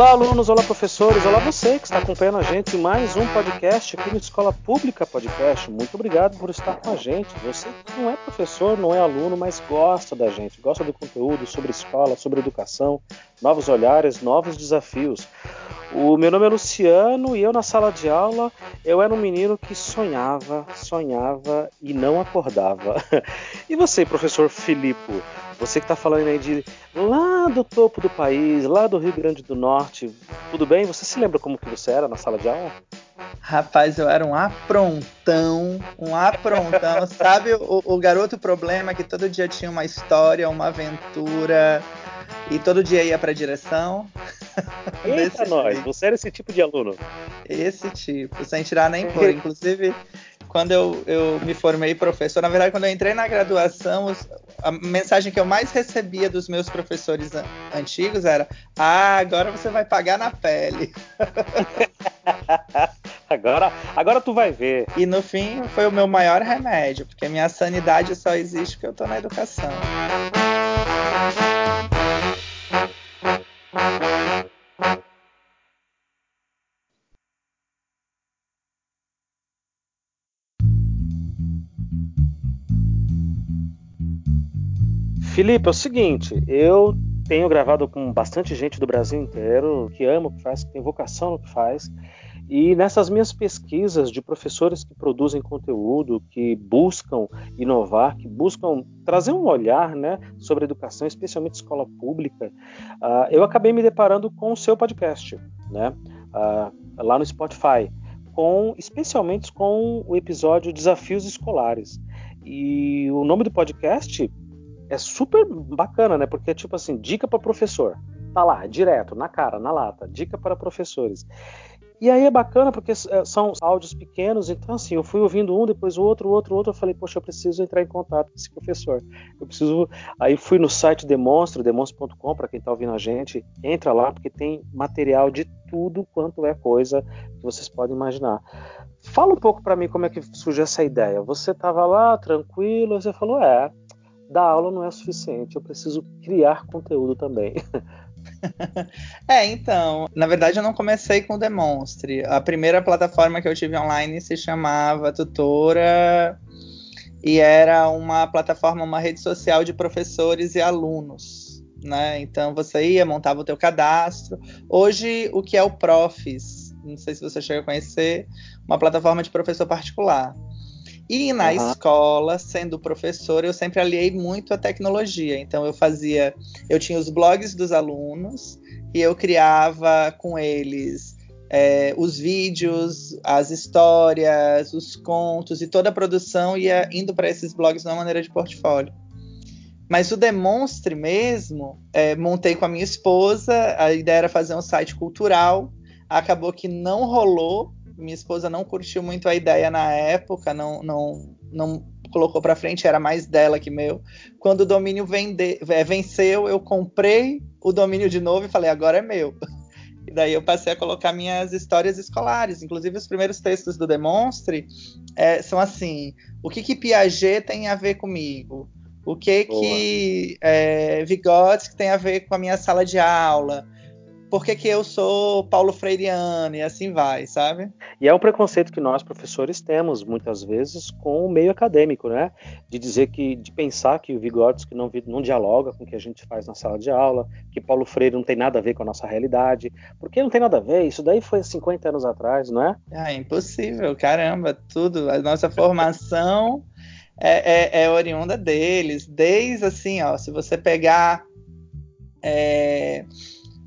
Olá, alunos, olá, professores, olá, você que está acompanhando a gente em mais um podcast aqui no Escola Pública Podcast. Muito obrigado por estar com a gente. Você que não é professor, não é aluno, mas gosta da gente, gosta do conteúdo sobre escola, sobre educação, novos olhares, novos desafios. O meu nome é Luciano e eu na sala de aula eu era um menino que sonhava, sonhava e não acordava. E você, professor Filipe, você que está falando aí de lá do topo do país, lá do Rio Grande do Norte, tudo bem? Você se lembra como que você era na sala de aula? Rapaz, eu era um aprontão, um aprontão. Sabe o, o garoto problema que todo dia tinha uma história, uma aventura e todo dia ia para direção? Eita, nós, tipo. você era esse tipo de aluno? Esse tipo, sem tirar nem pôr. Inclusive, quando eu, eu me formei professor, na verdade, quando eu entrei na graduação, a mensagem que eu mais recebia dos meus professores antigos era: Ah, agora você vai pagar na pele. agora, agora tu vai ver. E no fim foi o meu maior remédio, porque minha sanidade só existe porque eu tô na educação. Felipe, é o seguinte, eu tenho gravado com bastante gente do Brasil inteiro que ama o que faz, que tem vocação no que faz. E nessas minhas pesquisas de professores que produzem conteúdo, que buscam inovar, que buscam trazer um olhar né, sobre educação, especialmente escola pública, uh, eu acabei me deparando com o seu podcast, né, uh, lá no Spotify, com, especialmente com o episódio Desafios Escolares. E o nome do podcast é super bacana, né? Porque é tipo assim, dica para professor. Tá lá, direto, na cara, na lata, dica para professores. E aí é bacana porque é, são áudios pequenos, então assim, eu fui ouvindo um, depois o outro, o outro, o outro, eu falei, poxa, eu preciso entrar em contato com esse professor. Eu preciso. Aí fui no site Demonstra, demonstra.com, para quem está ouvindo a gente, entra lá, porque tem material de tudo quanto é coisa que vocês podem imaginar. Fala um pouco para mim como é que surgiu essa ideia. Você estava lá, tranquilo, você falou, é, dar aula não é suficiente, eu preciso criar conteúdo também. é, então, na verdade eu não comecei com o Demonstre. A primeira plataforma que eu tive online se chamava Tutora e era uma plataforma, uma rede social de professores e alunos, né? Então você ia, montava o teu cadastro. Hoje o que é o Profis, não sei se você chega a conhecer, uma plataforma de professor particular. E na uhum. escola, sendo professor, eu sempre aliei muito a tecnologia. Então eu fazia, eu tinha os blogs dos alunos e eu criava com eles é, os vídeos, as histórias, os contos e toda a produção ia indo para esses blogs de uma maneira de portfólio. Mas o Demonstre mesmo, é, montei com a minha esposa, a ideia era fazer um site cultural, acabou que não rolou, minha esposa não curtiu muito a ideia na época, não, não, não colocou para frente, era mais dela que meu. Quando o domínio vende, é, venceu, eu comprei o domínio de novo e falei, agora é meu. E daí eu passei a colocar minhas histórias escolares. Inclusive, os primeiros textos do Demonstre é, são assim: o que, que Piaget tem a ver comigo? O que Boa. que é, Vygotsky tem a ver com a minha sala de aula? Por que, que eu sou Paulo Freireano e assim vai, sabe? E é um preconceito que nós, professores, temos muitas vezes com o meio acadêmico, né? De dizer que, de pensar que o Vygotsky não, não dialoga com o que a gente faz na sala de aula, que Paulo Freire não tem nada a ver com a nossa realidade. Porque não tem nada a ver, isso daí foi 50 anos atrás, não é? Ah, impossível, caramba, tudo. A nossa formação é, é, é oriunda deles, desde assim, ó, se você pegar. É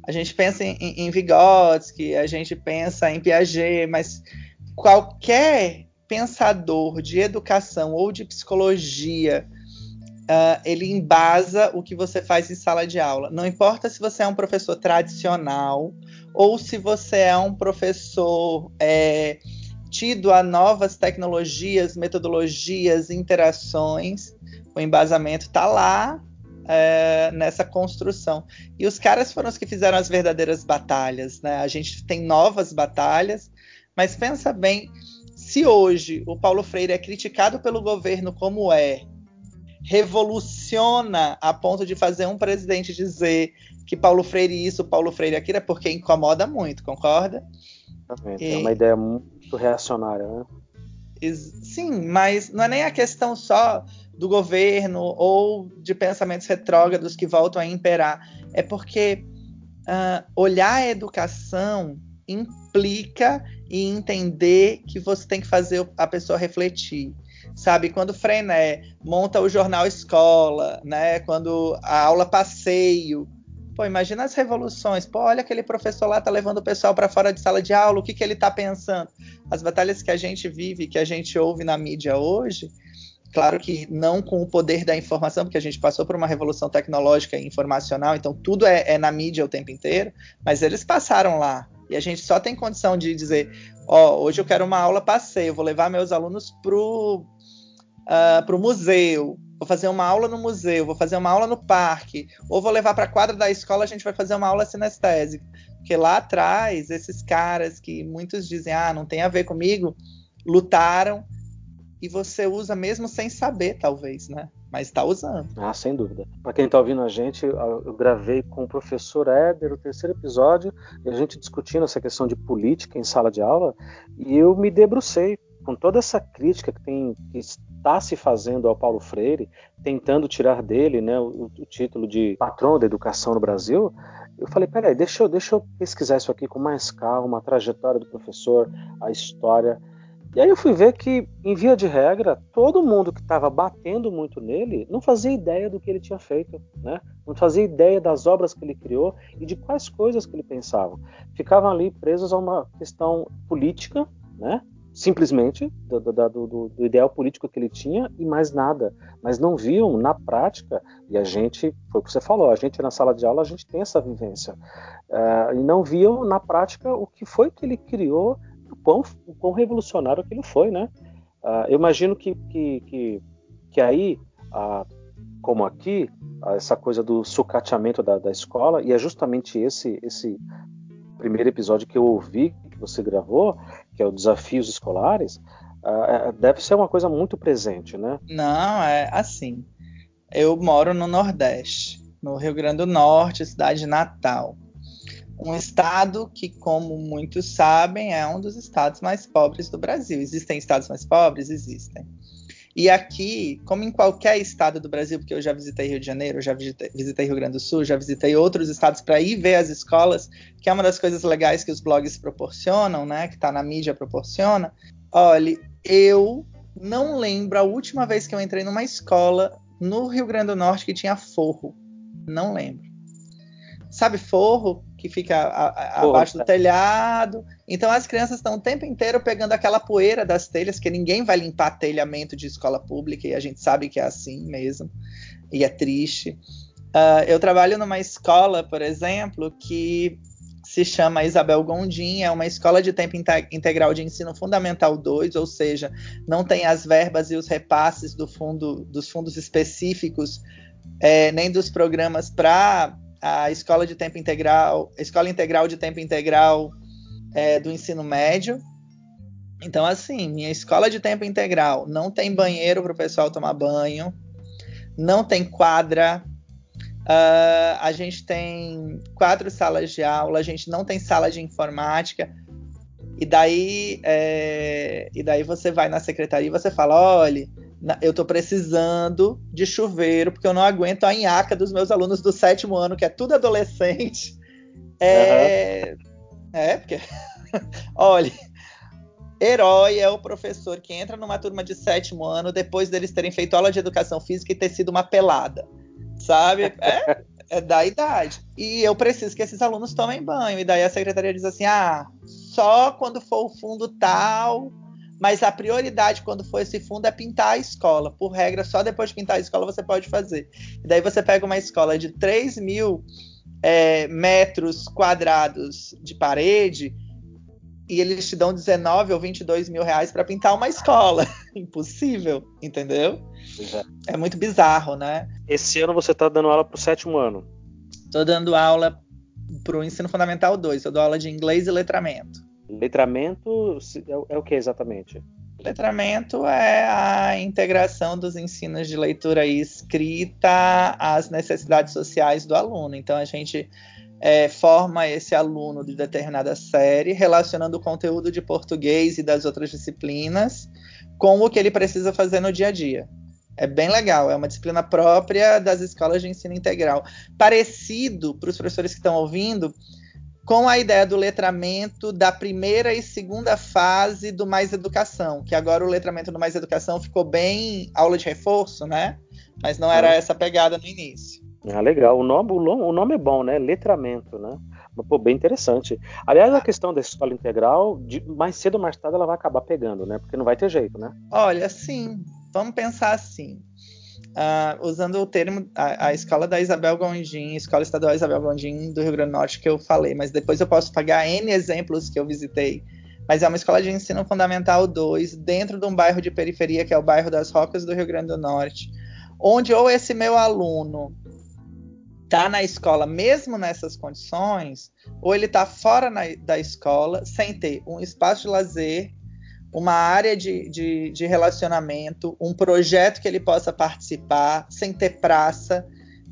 a gente pensa em, em Vygotsky, a gente pensa em Piaget, mas qualquer pensador de educação ou de psicologia, uh, ele embasa o que você faz em sala de aula. Não importa se você é um professor tradicional ou se você é um professor é, tido a novas tecnologias, metodologias, interações, o embasamento está lá é, nessa construção. E os caras foram os que fizeram as verdadeiras batalhas, né? A gente tem novas batalhas, mas pensa bem, se hoje o Paulo Freire é criticado pelo governo como é, revoluciona a ponto de fazer um presidente dizer que Paulo Freire isso, Paulo Freire aquilo, é porque incomoda muito, concorda? Exatamente. E... É uma ideia muito reacionária, né? Sim, mas não é nem a questão só do governo ou de pensamentos retrógrados que voltam a imperar. É porque uh, olhar a educação implica em entender que você tem que fazer a pessoa refletir. Sabe, quando Frené monta o jornal escola, né? Quando a aula passeio, Pô, imagina as revoluções. Pô, olha aquele professor lá tá levando o pessoal para fora de sala de aula, o que, que ele tá pensando? As batalhas que a gente vive, que a gente ouve na mídia hoje, claro que não com o poder da informação, porque a gente passou por uma revolução tecnológica e informacional, então tudo é, é na mídia o tempo inteiro, mas eles passaram lá. E a gente só tem condição de dizer, ó, oh, hoje eu quero uma aula passeio, vou levar meus alunos pro, uh, museu, vou fazer uma aula no museu, vou fazer uma aula no parque, ou vou levar para a quadra da escola, a gente vai fazer uma aula sinestésica. Porque lá atrás, esses caras que muitos dizem, ah, não tem a ver comigo, lutaram e você usa mesmo sem saber, talvez, né? Mas está usando. Ah, sem dúvida. Para quem está ouvindo a gente, eu gravei com o professor Éder o terceiro episódio, e a gente discutindo essa questão de política em sala de aula, e eu me debrucei com toda essa crítica que tem que está se fazendo ao Paulo Freire, tentando tirar dele né, o, o, título de patrão da educação no Brasil, eu falei, peraí, deixa eu, deixa eu pesquisar isso aqui com mais calma, a trajetória do professor, a história. E aí eu fui ver que, em via de regra, todo mundo que estava batendo muito nele não fazia ideia do que ele tinha feito, né? não fazia ideia das obras que ele criou e de quais coisas que ele pensava. Ficavam ali presos a uma questão política, né? simplesmente do, do, do, do, ideal político que ele tinha e mais nada, mas não viam na prática, e a gente, foi o que você falou, a gente na sala de aula, a gente tem essa vivência, uh, e não viam na prática o que foi que ele criou, quão, o quão revolucionário ele foi, né? Uh, eu imagino que, que, que, que aí, uh, como aqui, essa coisa do sucateamento da, da escola, e é justamente esse, esse primeiro episódio que eu ouvi, que você gravou, que é o Desafios Escolares, uh, deve ser uma coisa muito presente, né? Não, é assim. Eu moro no Nordeste, no Rio Grande do Norte, cidade natal. Um estado que, como muitos sabem, é um dos estados mais pobres do Brasil. Existem estados mais pobres? Existem. E aqui, como em qualquer estado do Brasil, porque eu já visitei Rio de Janeiro, já visitei, visitei Rio Grande do Sul, já visitei outros estados para ir ver as escolas, que é uma das coisas legais que os blogs proporcionam, né? Que está na mídia proporciona. Olha, eu não lembro a última vez que eu entrei numa escola no Rio Grande do Norte que tinha forro. Não lembro. Sabe forro? Que fica a, a, abaixo do telhado. Então as crianças estão o tempo inteiro pegando aquela poeira das telhas, que ninguém vai limpar telhamento de escola pública, e a gente sabe que é assim mesmo, e é triste. Uh, eu trabalho numa escola, por exemplo, que se chama Isabel Gondim, é uma escola de tempo integral de ensino fundamental 2, ou seja, não tem as verbas e os repasses do fundo, dos fundos específicos, é, nem dos programas para a escola de tempo integral, escola integral de tempo integral é, do ensino médio. Então, assim, minha escola de tempo integral não tem banheiro para o pessoal tomar banho, não tem quadra, uh, a gente tem quatro salas de aula, a gente não tem sala de informática. E daí, é, e daí você vai na secretaria e você fala: olha, eu estou precisando de chuveiro, porque eu não aguento a nhaca dos meus alunos do sétimo ano, que é tudo adolescente. É, uhum. é porque, olha, herói é o professor que entra numa turma de sétimo ano depois deles terem feito aula de educação física e ter sido uma pelada, sabe? É, é da idade. E eu preciso que esses alunos tomem banho. E daí a secretaria diz assim: ah, só quando for o fundo tal mas a prioridade quando for esse fundo é pintar a escola. Por regra, só depois de pintar a escola você pode fazer. E daí você pega uma escola de 3 mil é, metros quadrados de parede e eles te dão 19 ou 22 mil reais para pintar uma escola. Impossível, entendeu? É. é. muito bizarro, né? Esse ano você está dando aula para o sétimo ano? Estou dando aula para o ensino fundamental 2. Eu dou aula de inglês e letramento. Letramento é, é o que exatamente? Letramento é a integração dos ensinos de leitura e escrita às necessidades sociais do aluno. Então, a gente é, forma esse aluno de determinada série, relacionando o conteúdo de português e das outras disciplinas com o que ele precisa fazer no dia a dia. É bem legal, é uma disciplina própria das escolas de ensino integral. Parecido, para os professores que estão ouvindo, com a ideia do letramento da primeira e segunda fase do Mais Educação, que agora o letramento do Mais Educação ficou bem aula de reforço, né? Mas não era essa pegada no início. Ah, legal. O nome, o nome é bom, né? Letramento, né? Pô, bem interessante. Aliás, a questão da escola integral, de, mais cedo ou mais tarde, ela vai acabar pegando, né? Porque não vai ter jeito, né? Olha, sim. Vamos pensar assim uh, usando o termo, a, a, escola da Isabel Gondim, Escola Estadual Isabel Gondim do Rio Grande do Norte que eu falei, mas depois eu posso pagar N exemplos que eu visitei. Mas é uma escola de ensino fundamental 2, dentro de um bairro de periferia, que é o bairro das Rocas do Rio Grande do Norte, onde ou esse meu aluno está na escola mesmo nessas condições, ou ele está fora na, da escola sem ter um espaço de lazer uma área de, de, de, relacionamento, um projeto que ele possa participar, sem ter praça.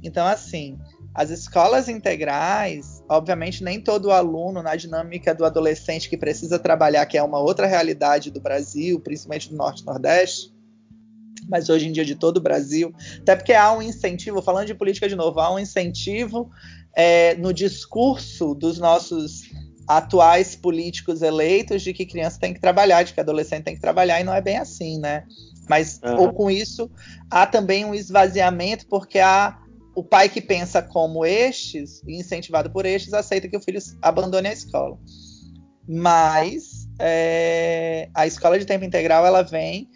Então, assim, as escolas integrais, obviamente, nem todo aluno na dinâmica do adolescente que precisa trabalhar, que é uma outra realidade do Brasil, principalmente do Norte e Nordeste, mas hoje em dia de todo o Brasil, até porque há um incentivo, falando de política de novo, há um incentivo é, no discurso dos nossos atuais políticos eleitos de que criança tem que trabalhar, de que adolescente tem que trabalhar, e não é bem assim, né? Mas uhum. ou com isso há também um esvaziamento, porque há o pai que pensa como estes, incentivado por estes, aceita que o filho abandone a escola. Mas é, a escola de tempo integral ela vem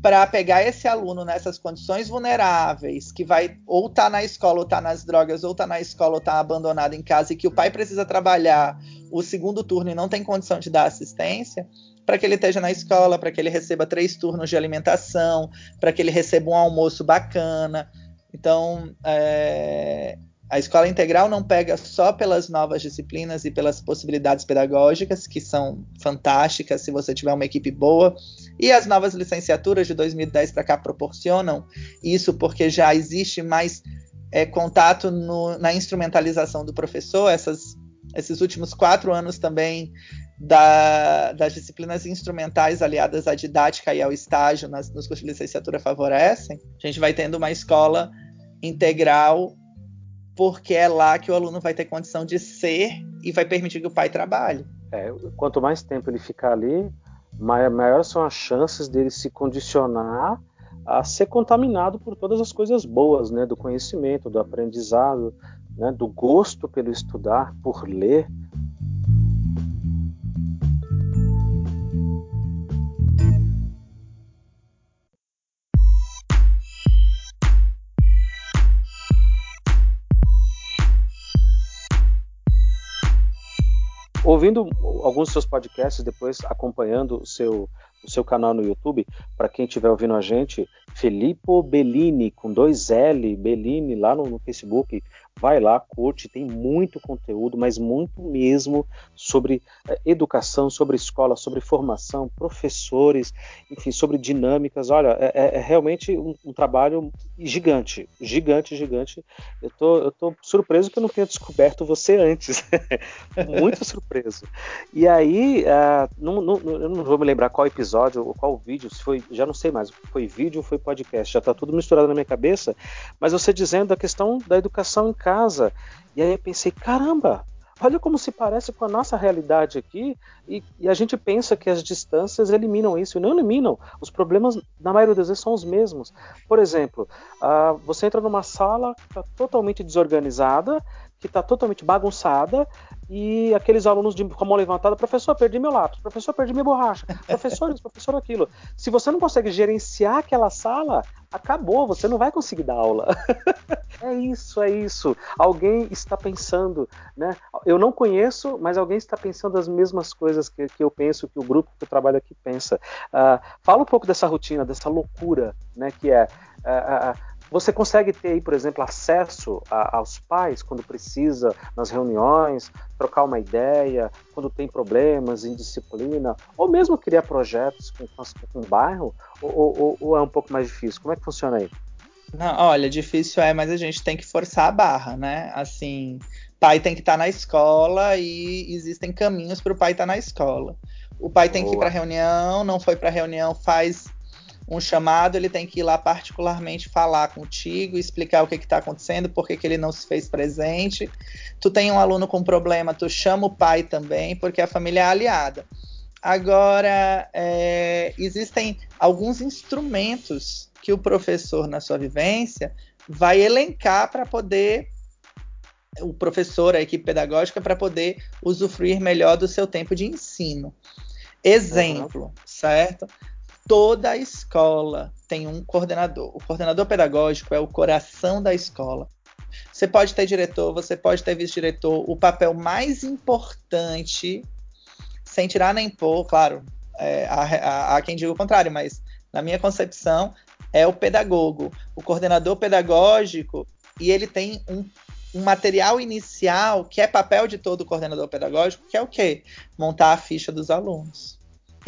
para pegar esse aluno nessas condições vulneráveis, que vai ou tá na escola, ou tá nas drogas, ou tá na escola, ou tá abandonado em casa, e que o pai precisa trabalhar o segundo turno e não tem condição de dar assistência, para que ele esteja na escola, para que ele receba três turnos de alimentação, para que ele receba um almoço bacana. Então, é, a escola integral não pega só pelas novas disciplinas e pelas possibilidades pedagógicas, que são fantásticas se você tiver uma equipe boa, e as novas licenciaturas de 2010 para cá proporcionam isso porque já existe mais é, contato no, na instrumentalização do professor. Essas, esses últimos quatro anos também da, das disciplinas instrumentais aliadas à didática e ao estágio nas, nos cursos de licenciatura favorecem. A gente vai tendo uma escola integral porque é lá que o aluno vai ter condição de ser e vai permitir que o pai trabalhe. É, quanto mais tempo ele ficar ali, maiores são as chances dele se condicionar a ser contaminado por todas as coisas boas, né, do conhecimento, do aprendizado, né, do gosto pelo estudar, por ler, ouvindo alguns dos seus podcasts, depois acompanhando o seu, o seu canal no YouTube, para quem estiver ouvindo a gente, Filippo Bellini, com dois L, Bellini, lá no, no Facebook, vai lá, curte, tem muito conteúdo, mas muito mesmo sobre é, educação, sobre escola, sobre formação, professores, enfim, sobre dinâmicas. Olha, é, é, é realmente um, um, trabalho gigante, gigante, gigante. Eu tô, eu tô surpreso que eu não tenha descoberto você antes, muito surpreso. E aí, uh, não, não, eu não vou me lembrar qual episódio ou qual vídeo, se foi, já não sei mais, foi vídeo ou foi podcast, já está tudo misturado na minha cabeça, mas você dizendo a questão da educação em. E aí eu pensei, caramba, olha como se parece com a nossa realidade aqui, e, e, a gente pensa que as distâncias eliminam isso, e não eliminam. Os problemas, na maioria das vezes, são os mesmos. Por exemplo, uh, você entra numa sala que está totalmente desorganizada, que está totalmente bagunçada, e aqueles alunos de, com a mão levantada, professor, perdi meu lápis, professor, perdi minha borracha, professor isso, professor aquilo. Se você não consegue gerenciar aquela sala, acabou, você não vai conseguir dar aula. é isso, é isso. Alguém está pensando, né? Eu não conheço, mas alguém está pensando as mesmas coisas que, que eu penso, que o grupo que eu trabalho aqui pensa. Uh, fala um pouco dessa rotina, dessa loucura, né? Que é uh, uh, Você consegue ter aí, por exemplo, acesso a, aos pais quando precisa nas reuniões, trocar uma ideia, quando tem problemas em disciplina, ou mesmo criar projetos com, com, o bairro, ou, ou, ou, é um pouco mais difícil? Como é que funciona aí? Não, olha, difícil é, mas a gente tem que forçar a barra, né? Assim, pai tem que estar tá na escola e existem caminhos para o pai estar tá na escola. O pai tem Boa. que ir para reunião, não foi para reunião, faz um chamado, ele tem que ir lá particularmente falar contigo, explicar o que está acontecendo, por que ele não se fez presente. Tu tem um aluno com problema, tu chama o pai também, porque a família é aliada. Agora, é, existem alguns instrumentos que o professor, na sua vivência, vai elencar para poder o professor, a equipe pedagógica, para poder usufruir melhor do seu tempo de ensino. Exemplo, uhum. certo? Toda escola tem um coordenador. O coordenador pedagógico é o coração da escola. Você pode ter diretor, você pode ter vice-diretor. O papel mais importante, sem tirar nem pôr, claro, é, há, há quem diga o contrário, mas na minha concepção, é o pedagogo. O coordenador pedagógico, e ele tem um um material inicial que é papel de todo coordenador pedagógico, que é o quê? Montar a ficha dos alunos.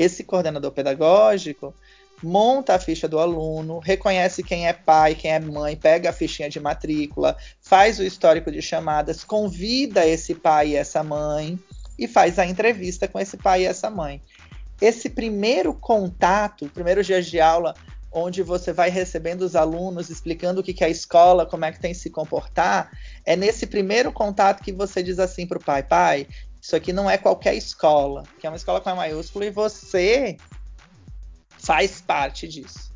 Esse coordenador pedagógico monta a ficha do aluno, reconhece quem é pai, quem é mãe, pega a fichinha de matrícula, faz o histórico de chamadas, convida esse pai e essa mãe e faz a entrevista com esse pai e essa mãe. Esse primeiro contato, primeiro dia de aula, onde você vai recebendo os alunos, explicando o que é a escola, como é que tem que se comportar, é nesse primeiro contato que você diz assim para o pai, pai, isso aqui não é qualquer escola, que é uma escola com a maiúscula e você faz parte disso.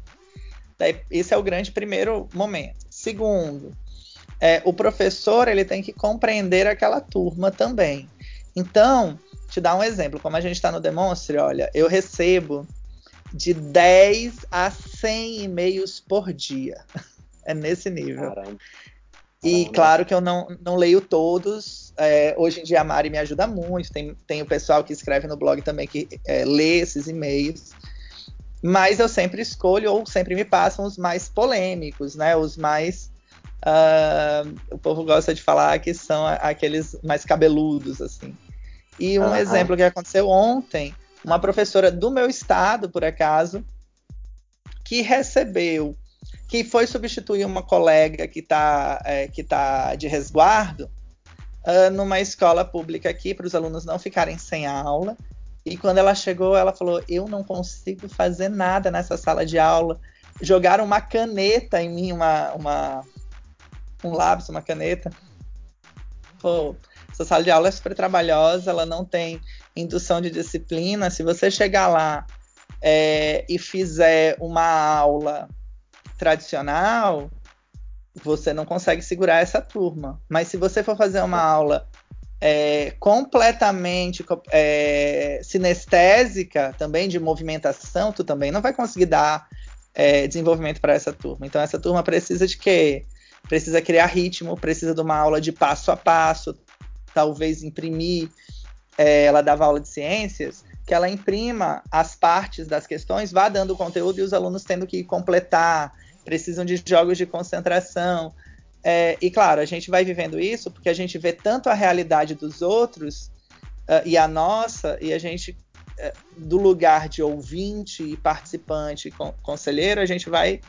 Daí, esse é o grande primeiro momento. Segundo, é, o professor ele tem que compreender aquela turma também. Então, te dar um exemplo, como a gente está no Demonstre, olha, eu recebo de 10 a 100 e-mails por dia. É nesse nível. Caramba. E claro que eu não, não leio todos. É, hoje em dia a Mari me ajuda muito. Tem, tem o pessoal que escreve no blog também que é, lê esses e-mails. Mas eu sempre escolho ou sempre me passam os mais polêmicos, né? Os mais. Uh, o povo gosta de falar que são aqueles mais cabeludos, assim. E um uhum. exemplo que aconteceu ontem uma professora do meu estado, por acaso, que recebeu, que foi substituir uma colega que está é, que tá de resguardo uh, numa escola pública aqui, para os alunos não ficarem sem aula. E quando ela chegou, ela falou: Eu não consigo fazer nada nessa sala de aula. Jogaram uma caneta em mim, uma, uma um lápis, uma caneta. Pô, essa sala de aula é super trabalhosa, ela não tem indução de disciplina. Se você chegar lá é, e fizer uma aula tradicional, você não consegue segurar essa turma. Mas se você for fazer uma aula é, completamente é, sinestésica, também de movimentação, tu também não vai conseguir dar é, desenvolvimento para essa turma. Então essa turma precisa de quê? Precisa criar ritmo, precisa de uma aula de passo a passo, talvez imprimir, é, ela dava aula de ciências, que ela imprima as partes das questões, vá dando o conteúdo e os alunos tendo que completar, precisam de jogos de concentração. É, e claro, a gente vai vivendo isso porque a gente vê tanto a realidade dos outros uh, e a nossa, e a gente, uh, do lugar de ouvinte e participante, con conselheiro, a gente vai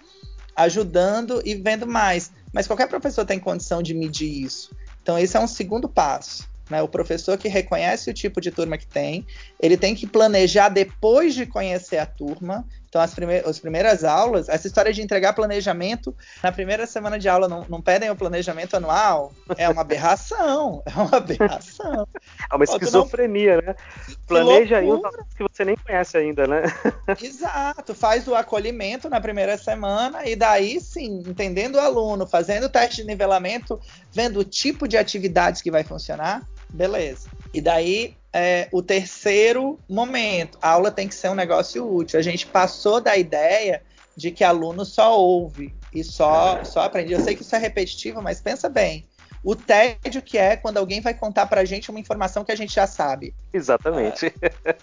ajudando e vendo mais. Mas qualquer professor tem condição de medir isso. Então, esse é um segundo passo. Né? O professor que reconhece o tipo de turma que tem, ele tem que planejar depois de conhecer a turma. Então, as, prime as primeiras aulas, essa história de entregar planejamento na primeira semana de aula, não, não pedem o planejamento anual, é uma aberração. É uma aberração. É uma esquizofrenia, não... né? Planeja aí que você nem conhece ainda, né? Exato, faz o acolhimento na primeira semana e daí sim, entendendo o aluno, fazendo o teste de nivelamento, vendo o tipo de atividades que vai funcionar, beleza. E daí, é, o terceiro momento, a aula tem que ser um negócio útil. A gente passou da ideia de que aluno só ouve e só, só aprende. Eu sei que isso é repetitivo, mas pensa bem. O tédio que é quando alguém vai contar pra gente uma informação que a gente já sabe. Exatamente. É,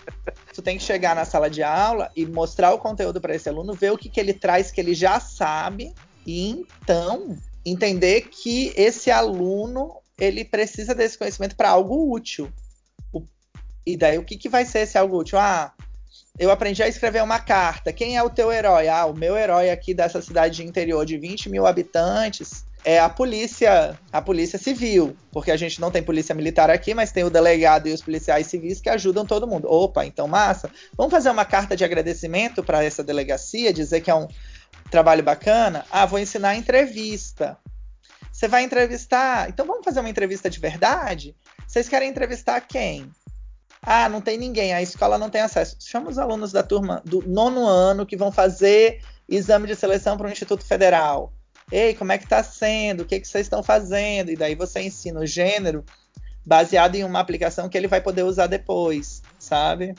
tu tem que chegar na sala de aula e mostrar o conteúdo para esse aluno, ver o que, que ele traz que ele já sabe E então entender que esse aluno ele precisa desse conhecimento para algo útil. O, e daí o que, que vai ser esse algo útil? Ah, eu aprendi a escrever uma carta. Quem é o teu herói? Ah, o meu herói aqui dessa cidade de interior de 20 mil habitantes é a polícia, a polícia civil, porque a gente não tem polícia militar aqui, mas tem o delegado e os policiais civis que ajudam todo mundo. Opa, então massa. Vamos fazer uma carta de agradecimento para essa delegacia, dizer que é um trabalho bacana. Ah, vou ensinar entrevista. Você vai entrevistar, então vamos fazer uma entrevista de verdade? Vocês querem entrevistar quem? Ah, não tem ninguém, a escola não tem acesso. Chama os alunos da turma do nono ano que vão fazer exame de seleção para o Instituto Federal Ei, como é que está sendo? O que, que vocês estão fazendo? E daí você ensina o gênero baseado em uma aplicação que ele vai poder usar depois, sabe?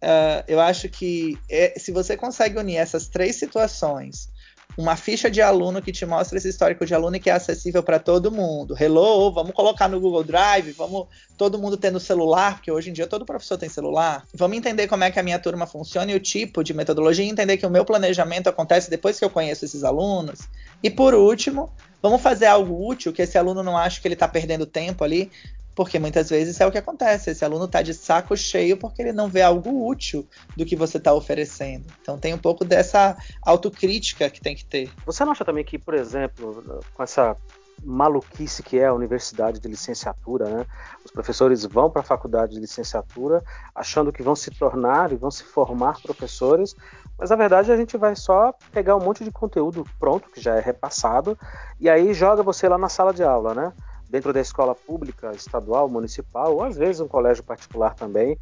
Uh, eu acho que é, se você consegue unir essas três situações uma ficha de aluno que te mostra esse histórico de aluno e que é acessível para todo mundo. Hello, vamos colocar no Google Drive, vamos todo mundo tendo celular, porque hoje em dia todo professor tem celular. Vamos entender como é que a minha turma funciona e o tipo de metodologia, e entender que o meu planejamento acontece depois que eu conheço esses alunos. E por último, vamos fazer algo útil que esse aluno não acha que ele está perdendo tempo ali. Porque muitas vezes é o que acontece. Esse aluno está de saco cheio porque ele não vê algo útil do que você está oferecendo. Então tem um pouco dessa autocrítica que tem que ter. Você não acha também que, por exemplo, com essa maluquice que é a universidade de licenciatura, né? Os professores vão para a faculdade de licenciatura achando que vão se tornar e vão se formar professores, mas na verdade a gente vai só pegar um monte de conteúdo pronto que já é repassado e aí joga você lá na sala de aula, né? Dentro da escola pública, estadual, municipal, ou às vezes um colégio particular também.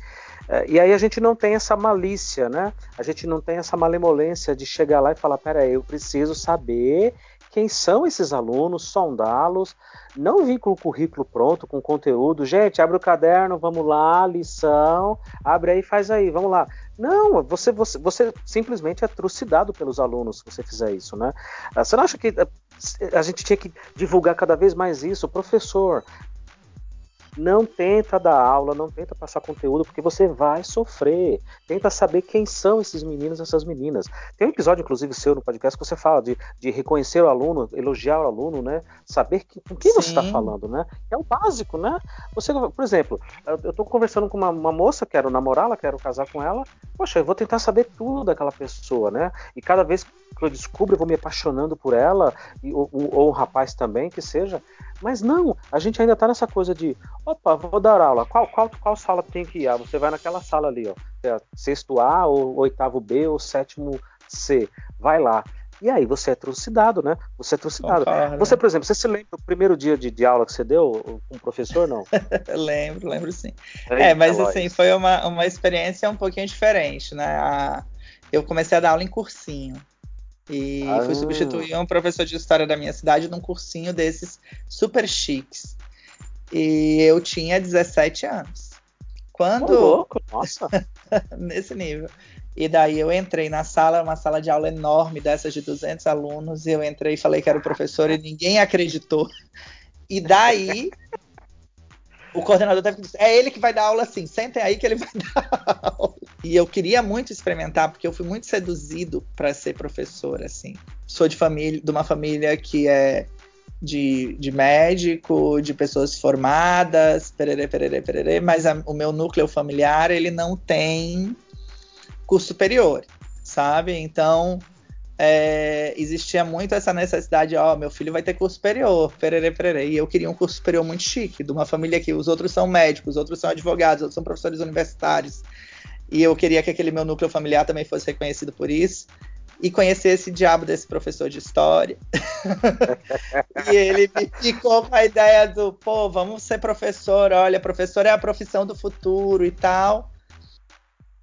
É, e aí a gente não tem essa malícia, né? A gente não tem essa malemolência de chegar lá e falar: peraí, eu preciso saber quem são esses alunos, sondá-los, não vir com o currículo pronto, com conteúdo. Gente, abre o caderno, vamos lá, lição, abre aí, faz aí, vamos lá. Não, você, você, você simplesmente é trucidado pelos alunos se você fizer isso, né? Ah, você não acha que eh, a gente tinha que divulgar cada vez mais isso? Professor, não tenta dar aula, não tenta passar conteúdo, porque você vai sofrer. Tenta saber quem são esses meninos e essas meninas. Tem um episódio, inclusive, seu no podcast que você fala de, de reconhecer o aluno, elogiar o aluno, né? Saber que, com quem Sim. você está falando, né? É o básico, né? Você, por exemplo, eu estou conversando com uma, uma, moça, quero namorá-la, quero casar com ela. Poxa, eu vou tentar saber tudo daquela pessoa, né? E cada vez que eu descubro, eu vou me apaixonando por ela, e, ou, ou um rapaz também, que seja. Mas não, a gente ainda está nessa coisa de, opa, vou dar aula. Qual, qual, qual sala tem que ir? Ah, você vai naquela sala ali, ó. É sexto A, ou oitavo B, ou sétimo C. Vai lá. E aí você é trucidado, né? Você é trucidado. Você, por exemplo, você se lembra do primeiro dia de, de aula que você deu com o professor, não? lembro, lembro sim. é, mas assim, foi uma, uma experiência um pouquinho diferente, né? A, eu comecei a dar aula em cursinho. E ah. fui substituir um professor de história da minha cidade num cursinho desses super chiques. E eu tinha 17 anos. Quando. Oh, louco, nossa! nesse nível. E daí eu entrei na sala, uma sala de aula enorme, dessas de 200 alunos, e eu entrei e falei que era o professor e ninguém acreditou. E daí o coordenador teve que dizer, é ele que vai dar aula assim, sentem aí que ele vai dar aula. E eu queria muito experimentar, porque eu fui muito seduzido para ser professor, assim. Sou de família, de uma família que é de, de médico, de pessoas formadas, perere, perere, perere, mas a, o meu núcleo familiar, ele não tem curso superior, sabe? Então, é, existia muito essa necessidade, ó, meu filho vai ter curso superior, perere, perere. E eu queria um curso superior muito chique, de uma família que os outros são médicos, os outros são advogados, outros são professores universitários. E eu queria que aquele meu núcleo familiar também fosse reconhecido por isso. E conhecer esse diabo desse professor de história. e ele me ficou com a ideia do, pô, vamos ser professor, olha, professor é a profissão do futuro e tal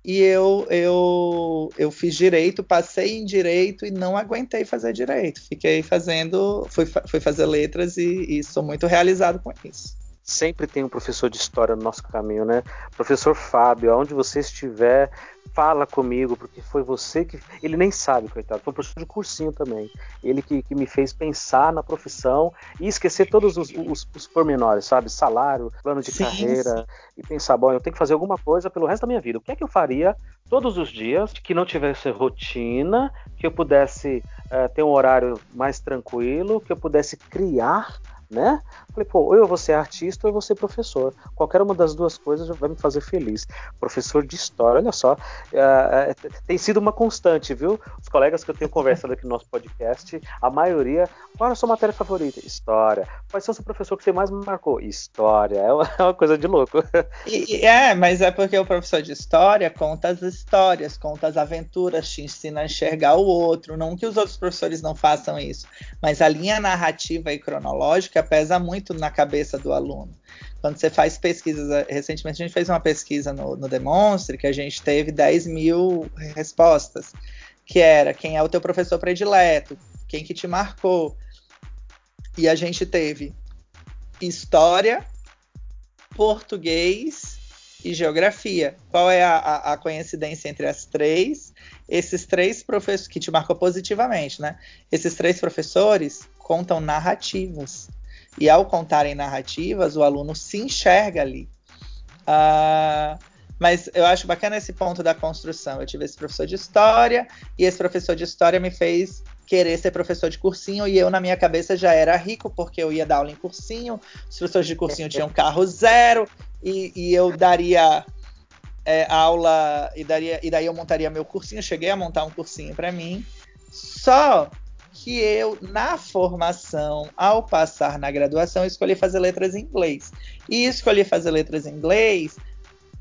e eu, eu, eu fiz direito, passei em direito e não aguentei fazer direito. Fiquei fazendo, fui, fui fazer letras e, e sou muito realizado com isso sempre tem um professor de história no nosso caminho, né? Professor Fábio, aonde você estiver, fala comigo, porque foi você que. Ele nem sabe, coitado, foi um professor de cursinho também. Ele que, que me fez pensar na profissão e esquecer todos os, os, os pormenores, sabe? Salário, plano de sim, carreira, sim. e pensar, bom, eu tenho que fazer alguma coisa pelo resto da minha vida. O que é que eu faria todos os dias, que não tivesse rotina, que eu pudesse uh, ter um horário mais tranquilo, que eu pudesse criar né? Falei, pô, ou eu vou ser artista ou eu vou ser professor. Qualquer uma das duas coisas vai me fazer feliz. Professor de história, olha só, é, é, tem sido uma constante, viu? Os colegas que eu tenho conversado aqui no nosso podcast, a maioria, qual é a sua matéria favorita? História. Qual é o seu professor que você mais marcou? História. É uma, é uma coisa de louco. E, é, mas é porque o professor de história conta as histórias, conta as aventuras, te ensina a enxergar o outro. Não que os outros professores não façam isso, mas a linha narrativa e cronológica pesa muito na cabeça do aluno. Quando você faz pesquisas, eh, recentemente a gente fez uma pesquisa no, no Demonstre que a gente teve 10 mil respostas, que era quem é o teu professor predileto, quem que te marcou. E a gente teve história, português e geografia. Qual é a, a, a, coincidência entre as três? Esses três professores que te marcou positivamente, né? Esses três professores contam narrativas. E ao contarem narrativas, o aluno se enxerga ali. Uh, mas eu acho bacana esse ponto da construção. Eu tive esse professor de história, e esse professor de história me fez querer ser professor de cursinho, e eu, na minha cabeça, já era rico, porque eu ia dar aula em cursinho, os professores de cursinho tinham carro zero, e, e eu daria é, aula, e, daria, e daí eu montaria meu cursinho. Cheguei a montar um cursinho para mim. Só que eu, na formação, ao passar na graduação, escolhi fazer letras em inglês. E escolhi fazer letras em inglês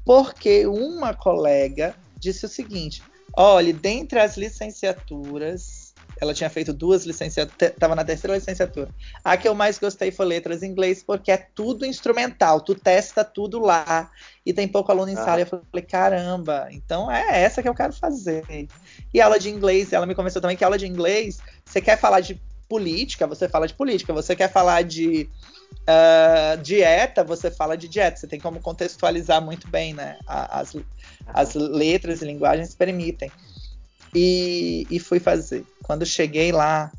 porque uma colega disse o seguinte: olhe, dentre as licenciaturas ela tinha feito duas licenciaturas, estava na terceira licenciatura. A que eu mais gostei foi letras em inglês, porque é tudo instrumental, tu testa tudo lá, e tem pouco aluno em ah. sala. E eu falei, caramba, então é essa que eu quero fazer. E aula de inglês, ela me convenceu também que aula de inglês, você quer falar de política, você fala de política, você quer falar de uh, dieta, você fala de dieta, você tem como contextualizar muito bem, né? As, as letras e linguagens permitem e, e fui fazer. Quando cheguei lá,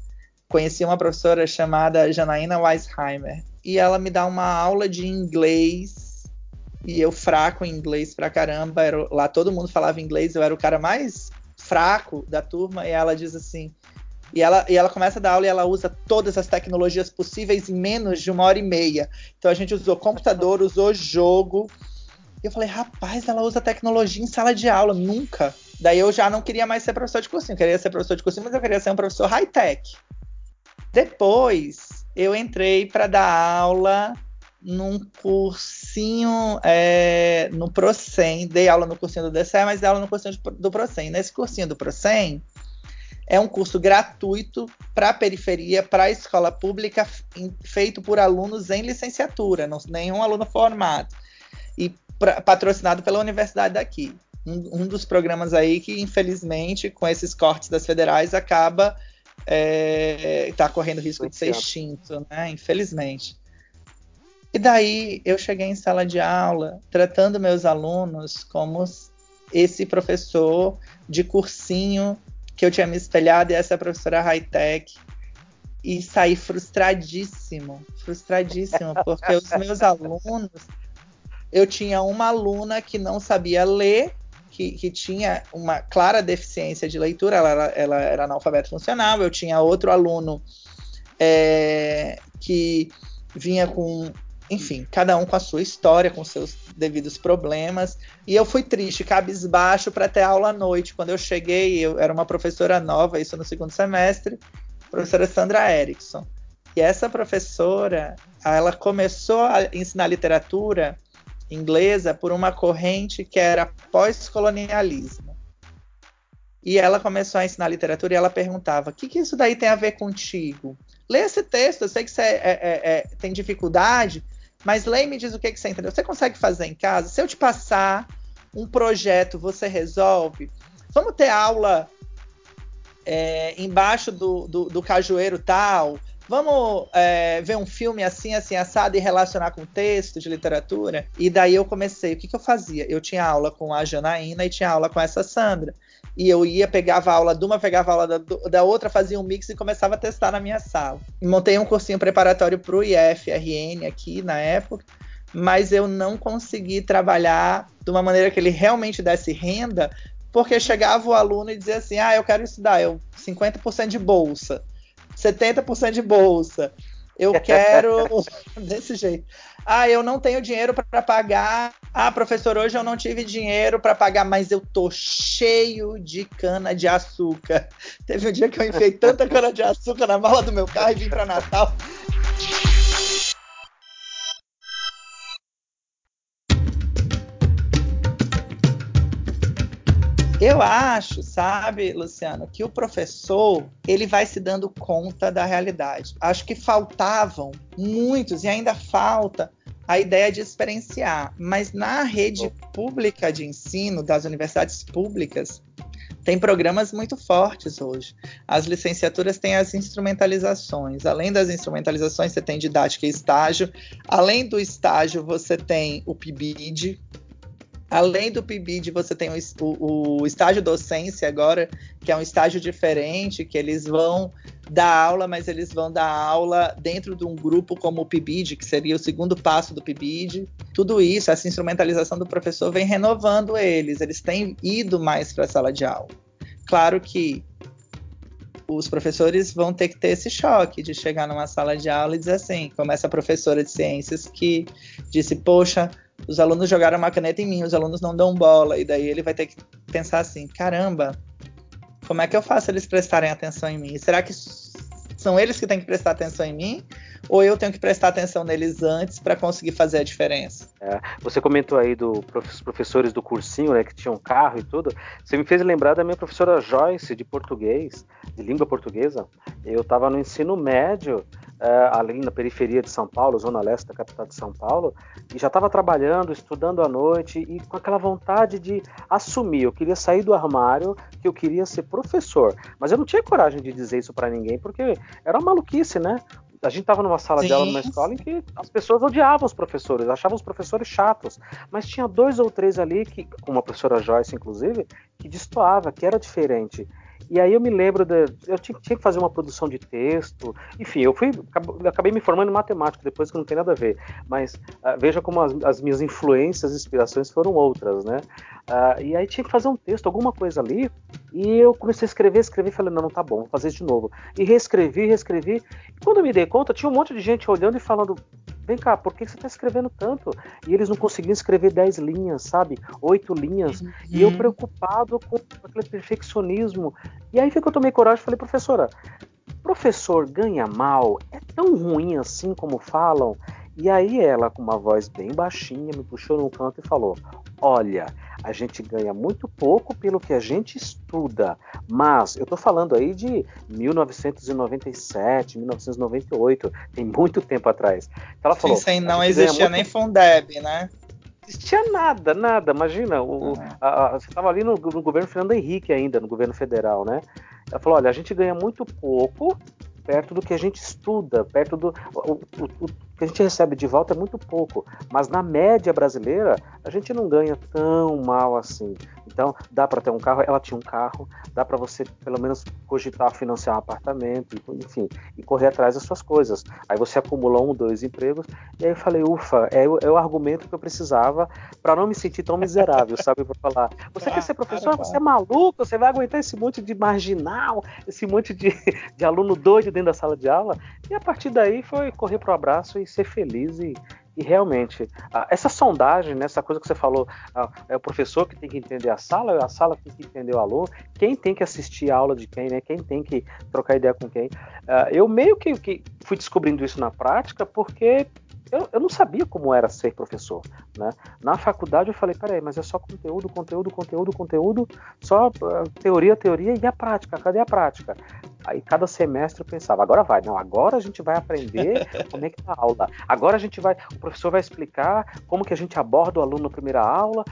conheci uma professora chamada Janaína Weisheimer e ela me dá uma aula de inglês e eu fraco em inglês pra caramba. Era, lá todo mundo falava inglês, eu era o cara mais fraco da turma e ela diz assim. E ela, e ela começa a dar aula e ela usa todas as tecnologias possíveis em menos de uma hora e meia. Então a gente usou computador, usou jogo. Eu falei, rapaz, ela usa tecnologia em sala de aula. Nunca. Daí eu já não queria mais ser professor de cursinho, eu queria ser professor de cursinho, mas eu queria ser um professor high-tech. Depois eu entrei para dar aula num cursinho é, no Procem, dei aula no cursinho do DCE, mas dei aula no cursinho do Procem. Nesse cursinho do Procem, é um curso gratuito para a periferia, para a escola pública, feito por alunos em licenciatura, não, nenhum aluno formado, e pra, patrocinado pela universidade daqui um, um dos programas aí que, infelizmente, com esses cortes das federais, acaba está é, tá correndo risco de ser extinto, né? Infelizmente. E daí eu cheguei em sala de aula tratando meus alunos como esse professor de cursinho que eu tinha me espelhado e essa professora high-tech e saí frustradíssimo, frustradíssimo, porque os meus alunos, eu tinha uma aluna que não sabia ler que, que, tinha uma clara deficiência de leitura, ela, ela, era analfabeto funcional, eu tinha outro aluno é, que vinha com, enfim, cada um com a sua história, com seus devidos problemas, e eu fui triste, cabisbaixo para ter aula à noite. Quando eu cheguei, eu era uma professora nova, isso no segundo semestre, professora Sandra Erickson. E essa professora, ela começou a ensinar literatura inglesa por uma corrente que era pós-colonialismo. E ela começou a ensinar literatura e ela perguntava: o que, que isso daí tem a ver contigo? Lê esse texto, eu sei que você é, é, é, tem dificuldade, mas e me diz o que, que você entendeu. Você consegue fazer em casa? Se eu te passar um projeto, você resolve? Vamos ter aula é, embaixo do, do, do cajueiro tal? vamos é, ver um filme assim, assim, assado e relacionar com texto de literatura? E daí eu comecei, o que, que eu fazia? Eu tinha aula com a Janaína e tinha aula com essa Sandra. E eu ia, pegava a aula de uma, pegava a aula da, da outra, fazia um mix e começava a testar na minha sala. Montei um cursinho preparatório para o IFRN aqui na época, mas eu não consegui trabalhar de uma maneira que ele realmente desse renda, porque chegava o aluno e dizia assim: ah, eu quero estudar, eu 50% de bolsa, 70% de bolsa. Eu quero desse jeito. Ah, eu não tenho dinheiro para pagar. Ah, professor, hoje eu não tive dinheiro para pagar, mas eu tô cheio de cana de açúcar. Teve um dia que eu enfiei tanta cana de açúcar na mala do meu carro e vim para Natal. Eu acho, sabe, Luciano, que o professor ele vai se dando conta da realidade. Acho que faltavam muitos e ainda falta a ideia de experienciar, mas na rede pública de ensino das universidades públicas tem programas muito fortes hoje. As licenciaturas têm as instrumentalizações. Além das instrumentalizações, você tem didática e estágio. Além do estágio, você tem o PIBID, Além do PIBID, você tem o, o, estágio docência agora, que é um estágio diferente, que eles vão dar aula, mas eles vão dar aula dentro de um grupo como o PIBID, que seria o segundo passo do PIBID. Tudo isso, essa instrumentalização do professor vem renovando eles, eles têm ido mais para a sala de aula. Claro que os professores vão ter que ter esse choque de chegar numa sala de aula e dizer assim, como essa professora de ciências que disse, poxa, os alunos jogaram uma caneta em mim, os alunos não dão bola, e daí ele vai ter que pensar assim: caramba, como é que eu faço eles prestarem atenção em mim? Será que são eles que têm que prestar atenção em mim? Ou eu tenho que prestar atenção neles antes para conseguir fazer a diferença? É, você comentou aí dos professores do cursinho, né, que tinham carro e tudo. Você me fez lembrar da minha professora Joyce de português, de língua portuguesa. Eu estava no ensino médio é, ali na periferia de São Paulo, zona leste da capital de São Paulo, e já estava trabalhando, estudando à noite e com aquela vontade de assumir. Eu queria sair do armário, que eu queria ser professor, mas eu não tinha coragem de dizer isso para ninguém porque era uma maluquice, né? a gente estava numa sala Sim. de aula numa escola em que as pessoas odiavam os professores, achavam os professores chatos, mas tinha dois ou três ali que, como a professora Joyce inclusive, que destoava, que era diferente. E aí eu me lembro, de, eu tinha, tinha, que fazer uma produção de texto, enfim, eu fui, acabei me formando em matemática depois que não tem nada a ver, mas uh, veja como as, as, minhas influências, inspirações foram outras, né? Uh, e aí tinha que fazer um texto, alguma coisa ali, e eu comecei a escrever, escrever, falei, não, não tá bom, vou fazer de novo. E reescrevi, reescrevi, e quando eu me dei conta, tinha um monte de gente olhando e falando, vem cá, por que você está escrevendo tanto? E eles não conseguiam escrever dez linhas, sabe? Oito linhas. Uhum. E eu preocupado com aquele perfeccionismo. E aí foi que eu tomei coragem e falei, professora, professor ganha mal? É tão ruim assim como falam? E aí ela, com uma voz bem baixinha, me puxou num canto e falou: Olha, a gente ganha muito pouco pelo que a gente estuda, mas eu estou falando aí de 1997, 1998, tem muito tempo atrás. Ela falou, sim, não existia muito... nem Fundeb, né? existia nada, nada. Imagina, o, uhum. a, a, você estava ali no, no, governo Fernando Henrique ainda, no governo federal, né? Ela falou: olha, a gente ganha muito pouco perto do que a gente estuda, perto do. O, o, que a gente recebe de volta é muito pouco, mas na média brasileira a gente não ganha tão mal assim. Então dá para ter um carro, ela tinha um carro, dá para você pelo menos cogitar financiar um apartamento, enfim, e correr atrás das suas coisas. Aí você acumulou um, dois empregos, e aí eu falei, ufa, é, o, é o argumento que eu precisava para não me sentir tão miserável, sabe? Para falar, você ah, quer ser professor? Cara, você é maluco? Você vai aguentar esse monte de marginal, esse monte de, de aluno doido dentro da sala de aula? E a partir daí foi correr pro abraço e ser feliz e, e realmente, essa sondagem, né, essa coisa que você falou, é o professor que tem que entender a sala, é a sala que tem que entender o aluno, quem tem que assistir a aula de quem, né, quem tem que trocar ideia com quem. Ah, eu meio que fui descobrindo isso na prática porque eu, eu, não sabia como era ser professor. Né? Na faculdade eu falei, peraí, mas é só conteúdo, conteúdo, conteúdo, conteúdo, só uh, teoria, teoria e a prática, cadê a prática? Aí cada semestre eu pensava, agora vai, não, agora a gente vai aprender como é que tá a aula. Agora a gente vai, o professor vai explicar como que a gente aborda o aluno na primeira aula,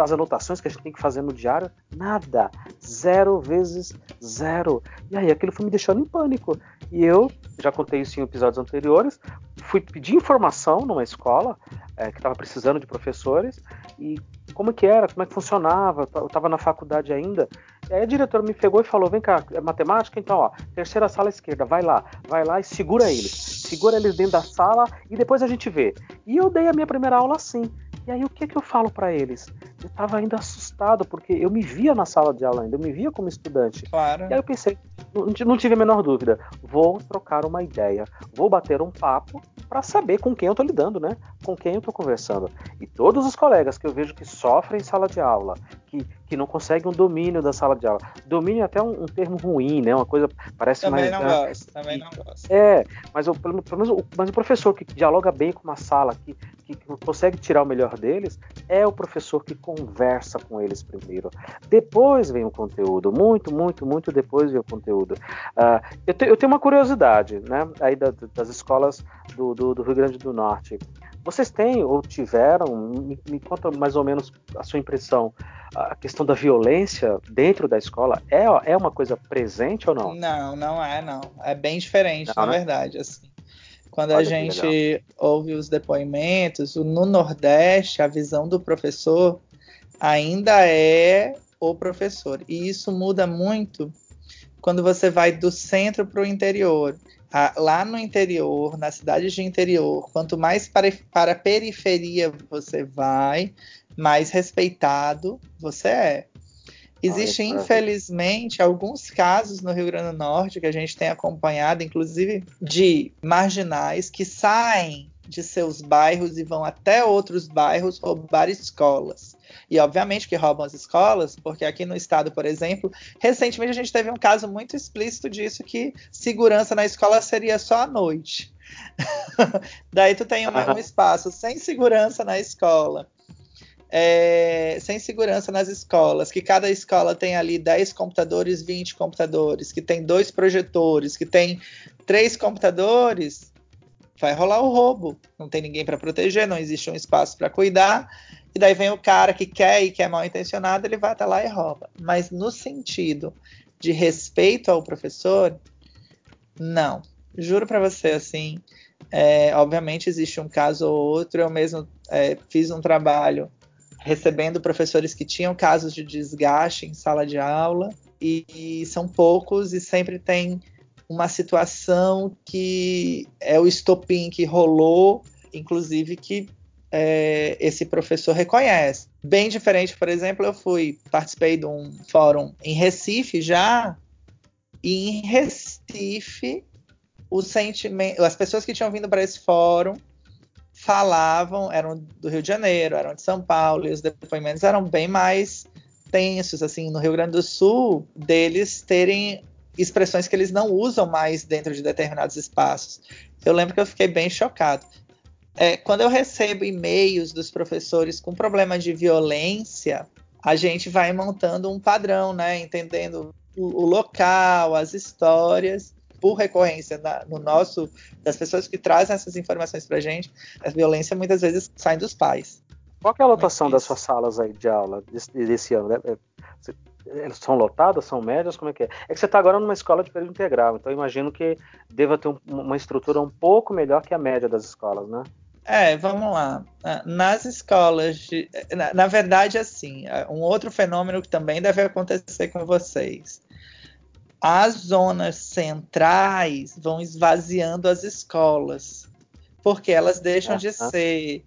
as anotações que a gente tem que fazer no diário, nada, zero vezes zero. E aí aquilo foi me deixando em pânico. E eu, já contei isso em episódios anteriores, fui pedir informação numa escola é, que estava precisando de professores e como que era, como é que funcionava, eu estava na faculdade ainda. E aí a diretora me pegou e falou: vem cá, é matemática? Então, ó, terceira sala esquerda, vai lá, vai lá e segura eles. Segura eles dentro da sala e depois a gente vê. E eu dei a minha primeira aula assim. E aí o que, que eu falo para eles? Eu estava ainda assustado, porque eu me via na sala de aula ainda, eu me via como estudante. Claro. E aí eu pensei, não tive a menor dúvida, vou trocar uma ideia, vou bater um papo para saber com quem eu estou lidando, né? Com quem eu estou conversando. E todos os colegas que eu vejo que sofrem em sala de aula, que, que não conseguem um domínio da sala de aula. Domínio é até um, um termo ruim, né? Uma coisa parece também mais. Não né? gosto, também não gosto. É, mas o, pelo, pelo menos o, mas o professor que dialoga bem com uma sala, que, que consegue tirar o melhor deles, é o professor que conversa com eles primeiro. Depois vem o conteúdo, muito, muito, muito depois vem o conteúdo. Uh, eu, te, eu, tenho uma curiosidade, né? Aí da, das escolas do, do, do Rio Grande do Norte. Vocês têm ou tiveram, me, me, conta mais ou menos a sua impressão, a questão da violência dentro da escola é, é uma coisa presente ou não? Não, não é, não. É bem diferente, não, na né? verdade. Assim. Quando Olha a gente ouve os depoimentos, no Nordeste, a visão do professor ainda é o professor. E isso muda muito quando você vai do centro para o interior lá no interior, nas cidades de interior, quanto mais para, para a periferia você vai, mais respeitado você é. Existem, infelizmente, alguns casos no Rio Grande do Norte que a gente tem acompanhado, inclusive de marginais que saem de seus bairros e vão até outros bairros roubar escolas. E obviamente que roubam as escolas, porque aqui no estado, por exemplo, recentemente a gente teve um caso muito explícito disso que segurança na escola seria só à noite. Daí tu tem um, um espaço sem segurança na escola. É, sem segurança nas escolas, que cada escola tem ali 10 computadores, 20 computadores, que tem dois projetores, que tem três computadores, vai rolar o roubo. Não tem ninguém para proteger, não existe um espaço para cuidar. E daí vem o cara que quer e que é mal intencionado, ele vai até lá e rouba. Mas no sentido de respeito ao professor, não. Juro para você, assim, é, obviamente existe um caso ou outro. Eu mesmo é, fiz um trabalho recebendo professores que tinham casos de desgaste em sala de aula e, e são poucos e sempre tem uma situação que é o estopim que rolou, inclusive que é, esse professor reconhece. Bem diferente, por exemplo, eu fui participei de um fórum em Recife já, e em Recife o sentimento, as pessoas que tinham vindo para esse fórum falavam, eram do Rio de Janeiro, eram de São Paulo, e os depoimentos eram bem mais tensos, assim, no Rio Grande do Sul, deles terem expressões que eles não usam mais dentro de determinados espaços. Eu lembro que eu fiquei bem chocado é, quando eu recebo e-mails dos professores com problema de violência, a gente vai montando um padrão, né? Entendendo o, o local, as histórias, por recorrência na, no nosso das pessoas que trazem essas informações para a gente. A violência muitas vezes sai dos pais. Qual é a lotação das suas salas aí de aula desse, desse ano? Né? Elas são lotadas, são médias? Como é que é? É que você está agora numa escola de período integral, então imagino que deva ter um, uma estrutura um pouco melhor que a média das escolas, né? É, vamos lá. Nas escolas, de, na, na, verdade, assim, ah, um outro fenômeno que também deve acontecer com vocês. As zonas centrais vão esvaziando as escolas, porque elas deixam de ser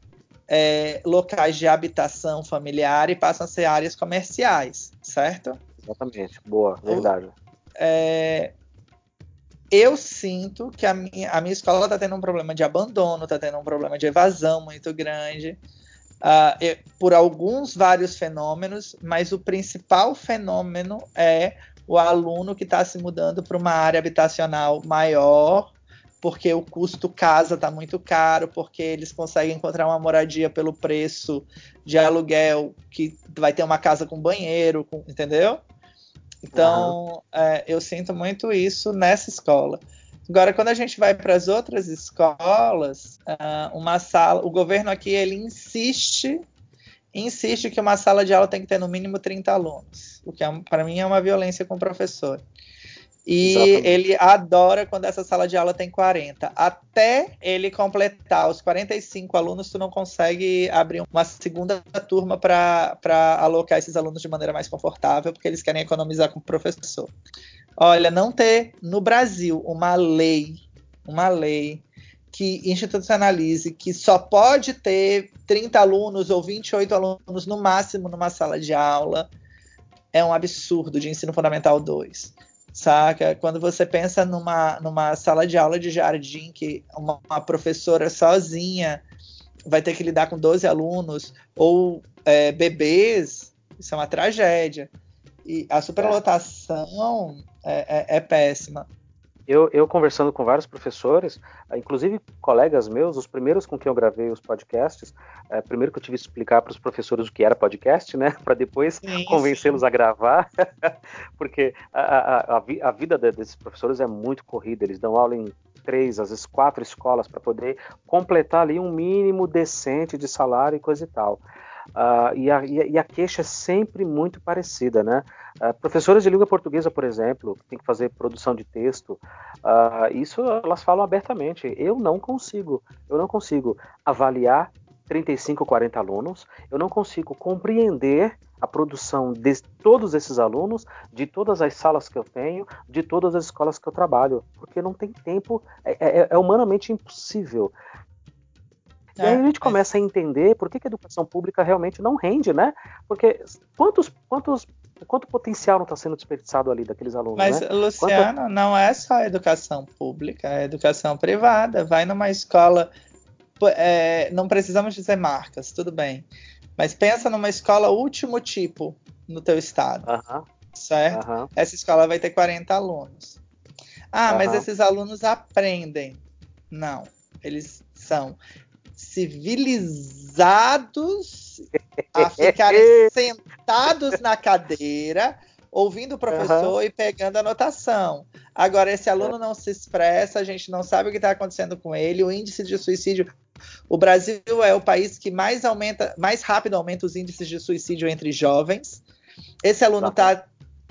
é, locais de habitação familiar e passam a ser áreas comerciais, certo? Exatamente, boa, verdade. O, é, eu sinto que a minha, a minha escola está tendo um problema de abandono, está tendo um problema de evasão muito grande, uh, por alguns vários fenômenos, mas o principal fenômeno é o aluno que está se mudando para uma área habitacional maior, porque o custo casa está muito caro, porque eles conseguem encontrar uma moradia pelo preço de aluguel que vai ter uma casa com banheiro, com, entendeu? Então, é, eu sinto muito isso nessa escola. Agora, quando a gente vai para as outras escolas, uh, uma sala, o governo aqui ele insiste, insiste que uma sala de aula tem que ter no mínimo 30 alunos, o que é, para mim é uma violência com o professor. E Exatamente. ele adora quando essa sala de aula tem 40. Até ele completar os 45 alunos, tu não consegue abrir uma segunda turma para alocar esses alunos de maneira mais confortável, porque eles querem economizar com o professor. Olha, não ter no Brasil uma lei, uma lei que institucionalize que só pode ter 30 alunos ou 28 alunos no máximo numa sala de aula é um absurdo de ensino fundamental 2. Saca? Quando você pensa numa, numa sala de aula de jardim que uma, uma professora sozinha vai ter que lidar com 12 alunos ou é, bebês, isso é uma tragédia. E a superlotação é, é, é péssima. Eu, eu, conversando com vários professores, ah, inclusive colegas meus, os primeiros com quem eu gravei os podcasts, é, primeiro que eu tive que explicar para os professores o que era podcast, né, para depois convencê-los a gravar, porque a, a, a, a, vida desses professores é muito corrida, eles dão aula em três, às vezes quatro escolas para poder completar ali um mínimo decente de salário e coisa e tal. Uh, e, a, e, a, queixa é sempre muito parecida, né? Uh, professores de língua portuguesa, por exemplo, que tem que fazer produção de texto, uh, isso elas falam abertamente. Eu não consigo, eu não consigo avaliar 35, 40 alunos, eu não consigo compreender a produção de todos esses alunos, de todas as salas que eu tenho, de todas as escolas que eu trabalho, porque não tem tempo, é, é, é humanamente impossível. E aí a é, gente é. começa a entender por que, que a educação pública realmente não rende, né? Porque quantos, quantos quanto potencial não está sendo desperdiçado ali daqueles alunos. Mas, né? Luciano, Quanto... não é só a educação pública, é a educação privada. Vai numa escola. É, não precisamos dizer marcas, tudo bem. Mas pensa numa escola último tipo no teu estado. Uh -huh. Certo? Uh -huh. Essa escola vai ter 40 alunos. Ah, uh -huh. mas esses alunos aprendem. Não, eles são civilizados a ficarem sentados na cadeira, ouvindo o professor uhum. e pegando anotação. Agora, esse aluno não se expressa, a gente não sabe o que está acontecendo com ele, o índice de suicídio. O Brasil é o país que mais aumenta, mais rápido aumenta os índices de suicídio entre jovens. Esse aluno está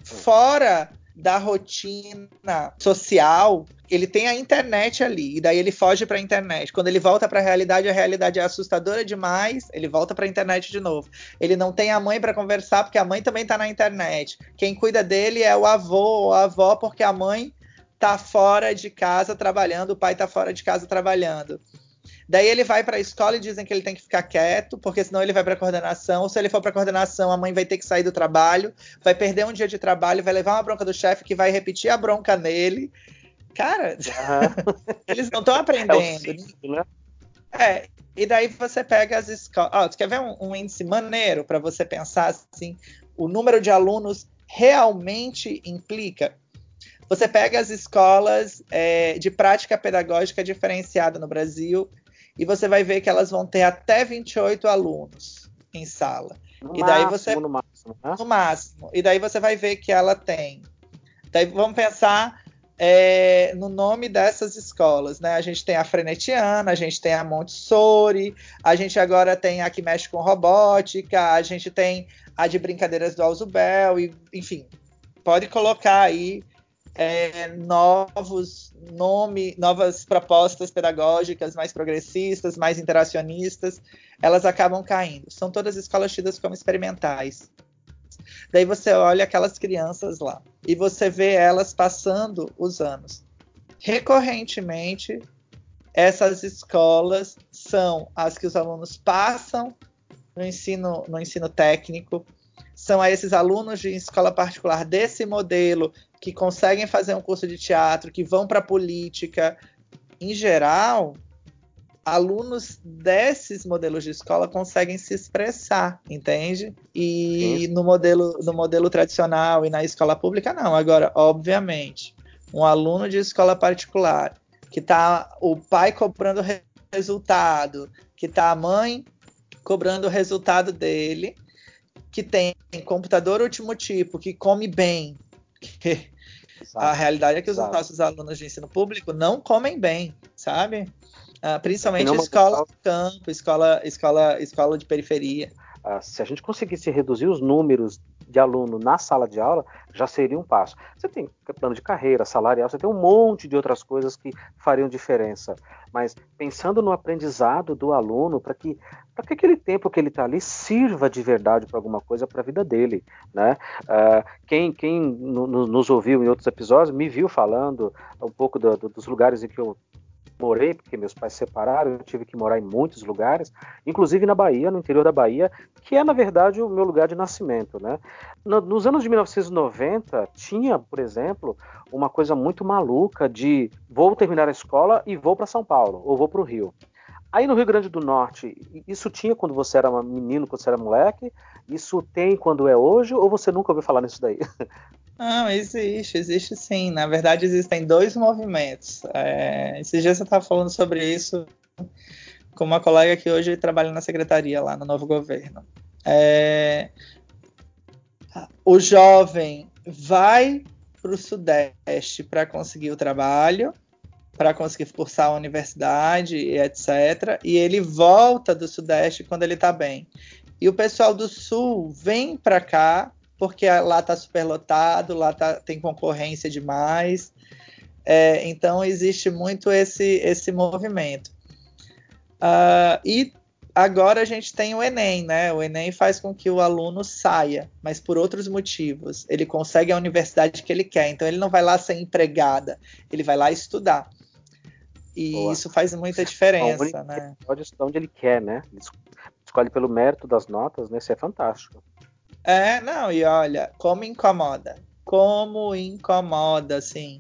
fora da rotina social, ele tem a internet ali, e daí ele foge para a internet. Quando ele volta para a realidade, a realidade é assustadora demais, ele volta para a internet de novo. Ele não tem a mãe para conversar, porque a mãe também está na internet. Quem cuida dele é o avô ou a avó, porque a mãe está fora de casa trabalhando, o pai está fora de casa trabalhando. Daí ele vai para a escola e dizem que ele tem que ficar quieto, porque senão ele vai para coordenação. Se ele for para coordenação, a mãe vai ter que sair do trabalho, vai perder um dia de trabalho, vai levar uma bronca do chefe que vai repetir a bronca nele. Cara, uhum. eles não estão aprendendo. É, ciclo, né? é, e daí você pega as escolas. Oh, tu quer ver um, um índice maneiro para você pensar assim? O número de alunos realmente implica você pega as escolas é, de prática pedagógica diferenciada no Brasil e você vai ver que elas vão ter até 28 alunos em sala. No e daí máximo, você no máximo, né? no máximo. E daí você vai ver que ela tem. Daí vamos pensar é, no nome dessas escolas, né? A gente tem a Frenetiana, a gente tem a Montessori, a gente agora tem a que mexe com robótica, a gente tem a de brincadeiras do Alzubel, e enfim, pode colocar aí é, novos nome, novas propostas pedagógicas mais progressistas, mais interacionistas, elas acabam caindo. São todas escolas tidas como experimentais. Daí você olha aquelas crianças lá e você vê elas passando os anos. Recorrentemente, essas escolas são as que os alunos passam no ensino, no ensino técnico, são a esses alunos de escola particular desse modelo que conseguem fazer um curso de teatro, que vão para a política, em geral, alunos desses modelos de escola conseguem se expressar, entende? E no modelo, no modelo tradicional e na escola pública, não. Agora, obviamente, um aluno de escola particular, que tá o pai cobrando resultado, que tá a mãe cobrando o resultado dele, que tem computador último tipo, que come bem, a realidade é que os nossos alunos de ensino público não comem bem, sabe? Uh, principalmente escola de campo, escola, escola, escola de periferia. Uh, se a gente conseguisse reduzir os números de aluno na sala de aula, já seria um passo. Você tem plano de carreira, salarial, você tem um monte de outras coisas que fariam diferença. Mas pensando no aprendizado do aluno, para que, que aquele tempo que ele está ali sirva de verdade para alguma coisa para a vida dele. Né? Uh, quem quem no, nos ouviu em outros episódios me viu falando um pouco do, do, dos lugares em que eu morei, porque meus pais se separaram, eu tive que morar em muitos lugares, inclusive na Bahia, no interior da Bahia, que é, na verdade, o meu lugar de nascimento. Né? nos anos de 1990, tinha, por exemplo, uma coisa muito maluca de vou terminar a escola e vou para São Paulo, ou vou para o Rio. Aí no Rio Grande do Norte, isso tinha quando você era menino, quando você era moleque? Isso tem quando é hoje, ou você nunca ouviu falar nisso daí? Não, existe, existe sim. Na verdade, existem dois movimentos. É, esses dias eu estava falando sobre isso com uma colega que hoje trabalha na secretaria lá no novo governo. É, o jovem vai para o Sudeste para conseguir o trabalho, para conseguir cursar a universidade, etc. E ele volta do Sudeste quando ele está bem. E o pessoal do Sul vem para cá porque lá está superlotado, lá tá, tem concorrência demais. É, então existe muito esse, esse movimento. Uh, e agora a gente tem o Enem, né? O Enem faz com que o aluno saia, mas por outros motivos. Ele consegue a universidade que ele quer, então ele não vai lá ser empregada, ele vai lá estudar. E Boa. isso faz muita diferença, né? Pode estudar onde ele quer, né? Ele escolhe pelo mérito das notas, né? Isso é fantástico. É, não, e olha, como incomoda. Como incomoda, assim.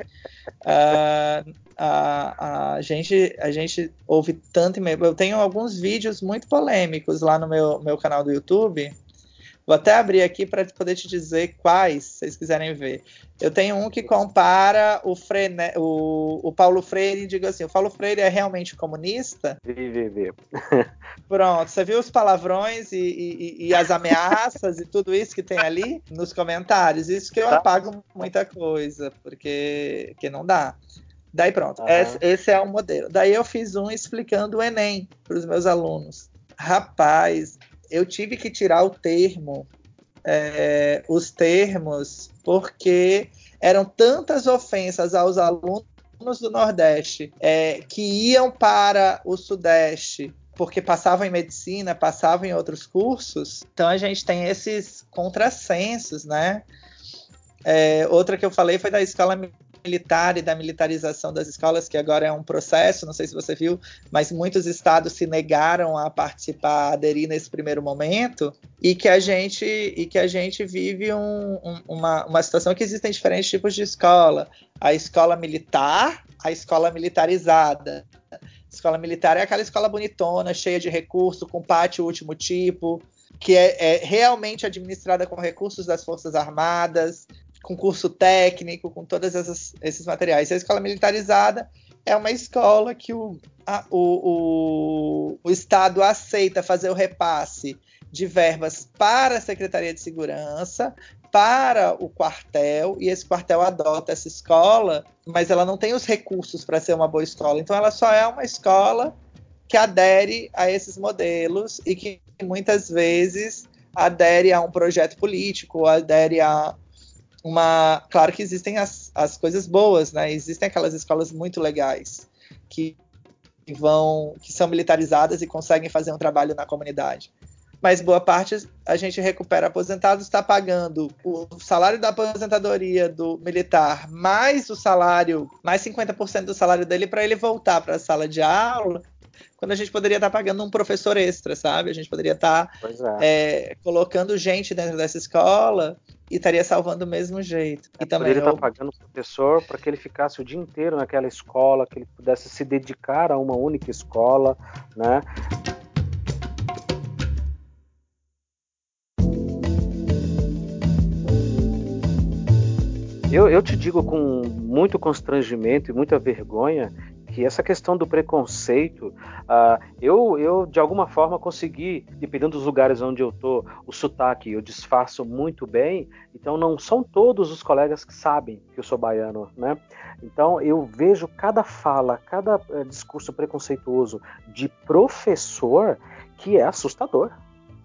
Uh, a, a, gente, a gente ouve tanto e-mail. Eu tenho alguns vídeos muito polêmicos lá no meu, meu canal do YouTube Vou até abrir aqui para poder te dizer quais, se vocês quiserem ver. Eu tenho um que compara o, o, o Paulo Freire e digo assim: o Paulo Freire é realmente comunista? Vi, vi, vi. Pronto, você viu os palavrões e, e, e, as ameaças e tudo isso que tem ali nos comentários. Isso que eu tá. apago muita coisa, porque que não dá. Daí pronto, uhum. esse, esse é o modelo. Daí eu fiz um explicando o Enem para os meus alunos. Rapaz, eu tive que tirar o termo, é, os termos, porque eram tantas ofensas aos alunos do Nordeste é, que iam para o Sudeste porque passavam em medicina, passavam em outros cursos. Então a gente tem esses contrassensos, né? É, outra que eu falei foi da escola militar e da militarização das escolas, que agora é um processo, não sei se você viu, mas muitos estados se negaram a participar, a aderir nesse primeiro momento, e que a gente, e que a gente vive um, um, uma, uma situação que existem diferentes tipos de escola. A escola militar, a escola militarizada. Escola militar é aquela escola bonitona, cheia de recurso, com pátio último tipo, que é, é, realmente administrada com recursos das Forças Armadas, com curso técnico, com todos esses materiais. E a escola militarizada é uma escola que o, a, o, o, o Estado aceita fazer o repasse de verbas para a Secretaria de Segurança, para o quartel, e esse quartel adota essa escola, mas ela não tem os recursos para ser uma boa escola. Então, ela só é uma escola que adere a esses modelos e que muitas vezes adere a um projeto político, adere a uma. Claro que existem as, as coisas boas, né? Existem aquelas escolas muito legais que vão. que são militarizadas e conseguem fazer um trabalho na comunidade. Mas boa parte a gente recupera aposentados, está pagando o salário da aposentadoria do militar, mais o salário, mais 50% do salário dele para ele voltar para a sala de aula quando a gente poderia estar tá pagando um professor extra, sabe? A gente poderia estar tá, é. É, colocando gente dentro dessa escola e estaria salvando do mesmo jeito. É, e também poderia eu... estar tá pagando o professor para que ele ficasse o dia inteiro naquela escola, que ele pudesse se dedicar a uma única escola, né? Eu, eu, te digo com muito constrangimento e muita vergonha que essa questão do preconceito, uh, eu, eu de alguma forma consegui, dependendo dos lugares onde eu tô, o sotaque eu disfarço muito bem, então não são todos os colegas que sabem que eu sou baiano, né? Então eu vejo cada fala, cada uh, discurso preconceituoso de professor que é assustador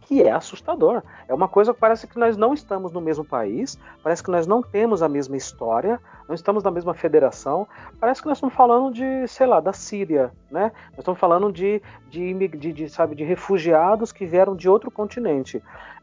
que é assustador. É uma coisa que parece que nós não estamos no mesmo país, parece que nós não temos a mesma história, não estamos na mesma federação. Parece que nós estamos falando de, sei lá, da Síria, né? Nós estamos falando de, de, de, de sabe, de refugiados que vieram de outro continente.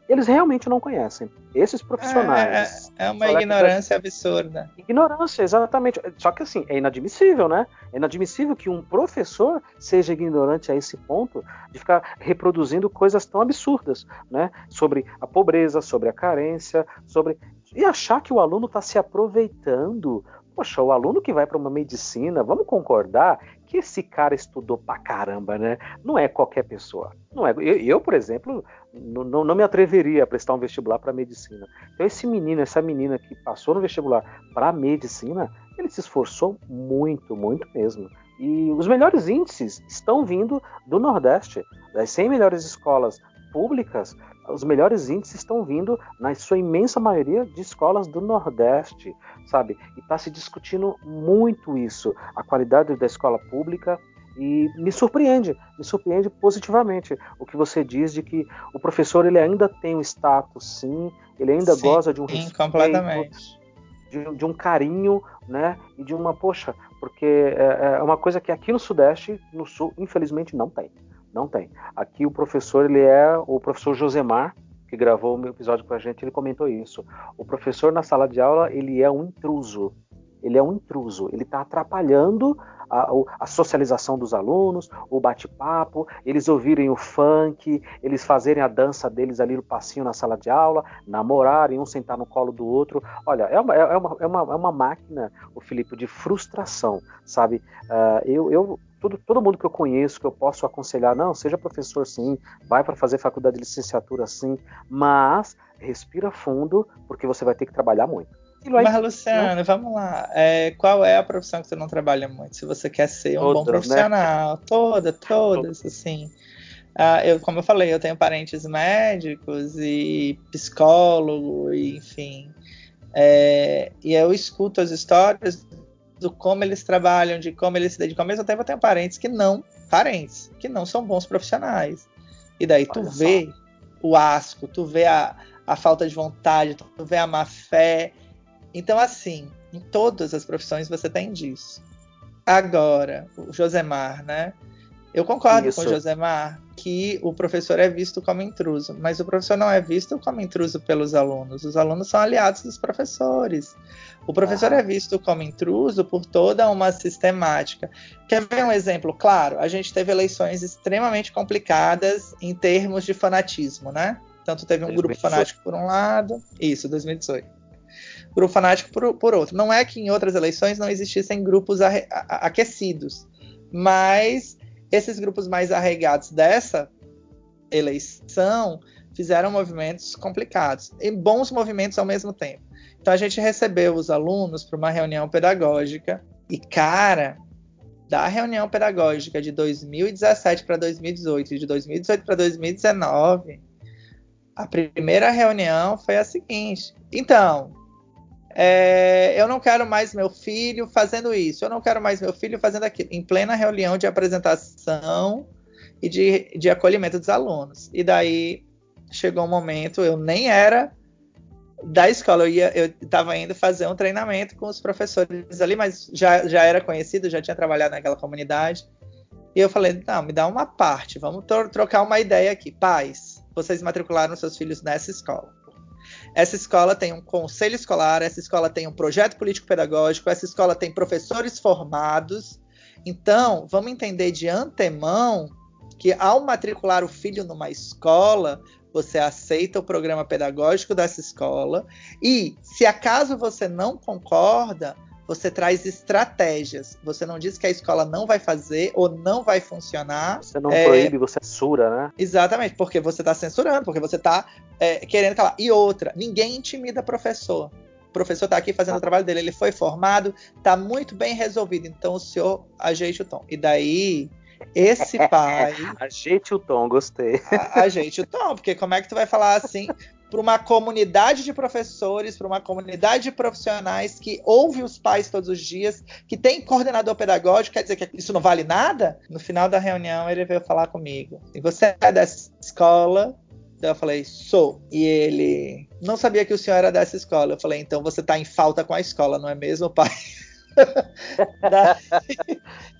Eles realmente não conhecem. Esses profissionais. É, é uma ignorância absurda. Ignorância, exatamente. Só que assim, é inadmissível, né? É inadmissível que um professor seja ignorante a esse ponto de ficar reproduzindo coisas tão absurdas, né? Sobre a pobreza, sobre a carência, sobre e achar que o aluno está se aproveitando. Poxa, o aluno que vai para uma medicina, vamos concordar que esse cara estudou pra caramba, né? Não é qualquer pessoa. Não é. Eu, eu por exemplo, não, não, me atreveria a prestar um vestibular para medicina. Então esse menino, essa menina que passou no vestibular para medicina, ele se esforçou muito, muito mesmo. E os melhores índices estão vindo do Nordeste. Das 100 melhores escolas públicas, os melhores índices estão vindo, na sua imensa maioria, de escolas do Nordeste, sabe? E está se discutindo muito isso, a qualidade da escola pública. E me surpreende, me surpreende positivamente o que você diz de que o professor ele ainda tem um status, sim, ele ainda sim, goza de um respeito, completamente. De, de, um carinho, né? E de uma, poxa, porque é, é uma coisa que aqui no Sudeste, no Sul, infelizmente não tem. Não tem. Aqui o professor, ele é o professor Josemar, que gravou o meu episódio com a gente, ele comentou isso. O professor na sala de aula, ele é um intruso. Ele é um intruso. Ele está atrapalhando a, a, socialização dos alunos, o bate-papo, eles ouvirem o funk, eles fazerem a dança deles ali no passinho na sala de aula, namorarem, um sentar no colo do outro. Olha, é uma, é uma, é uma, é uma máquina, o Felipe, de frustração, sabe? Uh, eu, eu todo, todo mundo que eu conheço, que eu posso aconselhar, não, seja professor sim, vai para fazer faculdade de licenciatura sim, mas respira fundo, porque você vai ter que trabalhar muito. Mas, né? vamos lá. É, qual é a profissão que você não trabalha muito? Se você quer ser um bom né? profissional. Né? Toda, todas, assim. Ah, eu, como eu falei, eu tenho parentes médicos e psicólogo, e, enfim. É, e eu escuto as histórias do como eles trabalham, de como eles se dedicam. Ao mesmo tempo, eu tenho parentes que não, parentes, que não são bons profissionais. E daí tu vê o asco, tu vê a, a falta de vontade, tu vê a má fé. Então, assim, em todas as profissões você tem disso. Agora, o Josemar, né? Eu concordo Isso. com o Josemar que o professor é visto como intruso, mas o professor não é visto como intruso pelos alunos. Os alunos são aliados dos professores. O professor ah. é visto como intruso por toda uma sistemática. Quer ver um exemplo? Claro, a gente teve eleições extremamente complicadas em termos de fanatismo, né? Tanto teve um 2018. grupo fanático por um lado, isso, 2018. Grupo fanático por, por outro. Não é que em outras eleições não existissem grupos aquecidos, mas esses grupos mais arregados dessa eleição fizeram movimentos complicados e bons movimentos ao mesmo tempo. Então a gente recebeu os alunos para uma reunião pedagógica e cara, da reunião pedagógica de 2017 para 2018 e de 2018 para 2019, a primeira reunião foi a seguinte: então, é, eu não quero mais meu filho fazendo isso, eu não quero mais meu filho fazendo aquilo, em plena reunião de apresentação e de, de acolhimento dos alunos. E daí chegou um momento, eu nem era da escola, eu estava indo fazer um treinamento com os professores ali, mas já, já era conhecido, já tinha trabalhado naquela comunidade. E eu falei, não, me dá uma parte, vamos trocar uma ideia aqui. Pais, vocês matricularam seus filhos nessa escola. Essa escola tem um conselho escolar, essa escola tem um projeto político-pedagógico, essa escola tem professores formados. Então, vamos entender de antemão que ao matricular o filho numa escola, você aceita o programa pedagógico dessa escola e, se acaso você não concorda, você traz estratégias. Você não diz que a escola não vai fazer ou não vai funcionar. Você não é... proíbe, você censura, né? Exatamente, porque você está censurando, porque você está é, querendo calar. E outra, ninguém intimida professor. O professor está aqui fazendo ah. o trabalho dele, ele foi formado, está muito bem resolvido. Então o senhor ajeite o tom. E daí esse pai. ajeite o tom, gostei. ajeite o tom, porque como é que tu vai falar assim? Para uma comunidade de professores, para uma comunidade de profissionais que ouve os pais todos os dias, que tem coordenador pedagógico, quer dizer que isso não vale nada? No final da reunião, ele veio falar comigo. E você é dessa escola, Eu falei, sou. E ele não sabia que o senhor era dessa escola. Eu falei, então você tá em falta com a escola, não é mesmo, pai?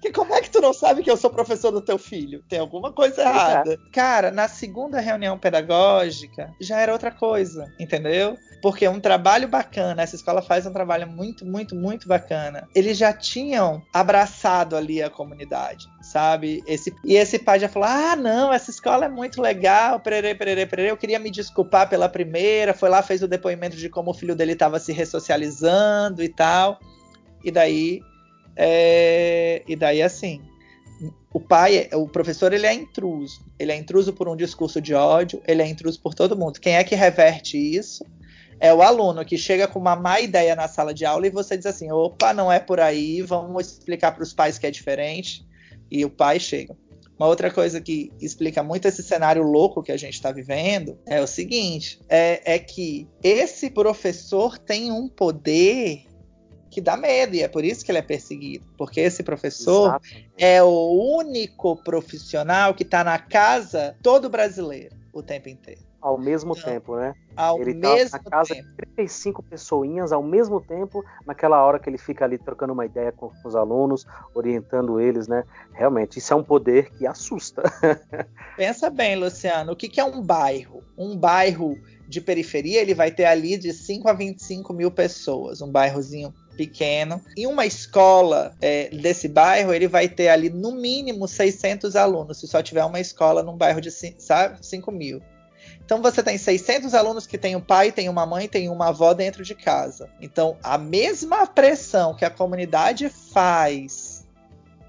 Que como é que tu não sabe que eu sou professor do teu filho? Tem alguma coisa errada. Cara, na segunda reunião pedagógica já era outra coisa, entendeu? Porque um trabalho bacana, essa escola faz um trabalho muito, muito, muito bacana. Eles já tinham abraçado ali a comunidade, sabe? Esse, e esse pai já falou: ah, não, essa escola é muito legal, perere, perere, perere. Eu queria me desculpar pela primeira, foi lá, fez o depoimento de como o filho dele estava se ressocializando e tal e daí é, e daí assim o pai, o professor, ele é intruso. Ele é intruso por um discurso de ódio, ele é intruso por todo mundo. Quem é que reverte isso? É o aluno que chega com uma má ideia na sala de aula e você diz assim: opa, não é por aí, vamos explicar para os pais que é diferente. E o pai chega. Uma outra coisa que explica muito esse cenário louco que a gente está vivendo é o seguinte: é, é que esse professor tem um poder que dá medo, e é por isso que ele é perseguido. Porque esse professor Exatamente. é o único profissional que está na casa todo brasileiro o tempo inteiro. Ao mesmo então, tempo, né? Ao ele tá na casa tempo. de 35 pessoinhas ao mesmo tempo, naquela hora que ele fica ali trocando uma ideia com, com os alunos, orientando eles, né? Realmente, isso é um poder que assusta. Pensa bem, Luciano, o que, que é um bairro? Um bairro de periferia, ele vai ter ali de 5 a 25 mil pessoas, um bairrozinho pequeno. Em uma escola é, desse bairro, ele vai ter ali no mínimo 600 alunos, se só tiver uma escola num bairro de sabe, 5 mil. Então você tem 600 alunos que tem um pai, tem uma mãe, tem uma avó dentro de casa. Então a mesma pressão que a comunidade faz,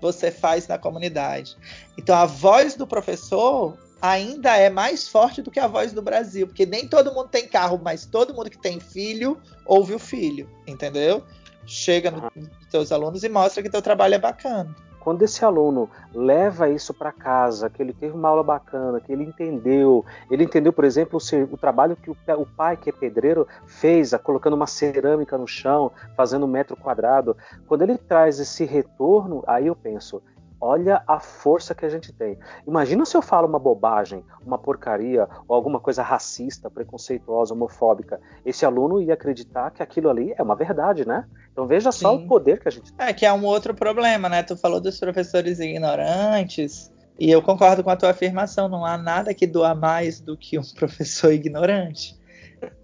você faz na comunidade. Então a voz do professor ainda é mais forte do que a voz do Brasil, porque nem todo mundo tem carro, mas todo mundo que tem filho ouve o filho, entendeu? chega nos no teus alunos e mostra que teu trabalho é bacana. Quando esse aluno leva isso para casa, que ele teve uma aula bacana, que ele entendeu, ele entendeu, por exemplo, o, o trabalho que o, o, pai, que é pedreiro, fez, colocando uma cerâmica no chão, fazendo um metro quadrado. Quando ele traz esse retorno, aí eu penso, Olha a força que a gente tem. Imagina se eu falo uma bobagem, uma porcaria ou alguma coisa racista, preconceituosa, homofóbica. Esse aluno ia acreditar que aquilo ali é uma verdade, né? Então veja Sim. só o poder que a gente tem. É que é um outro problema, né? Tu falou dos professores ignorantes. E eu concordo com a tua afirmação, não há nada que doa mais do que um professor ignorante.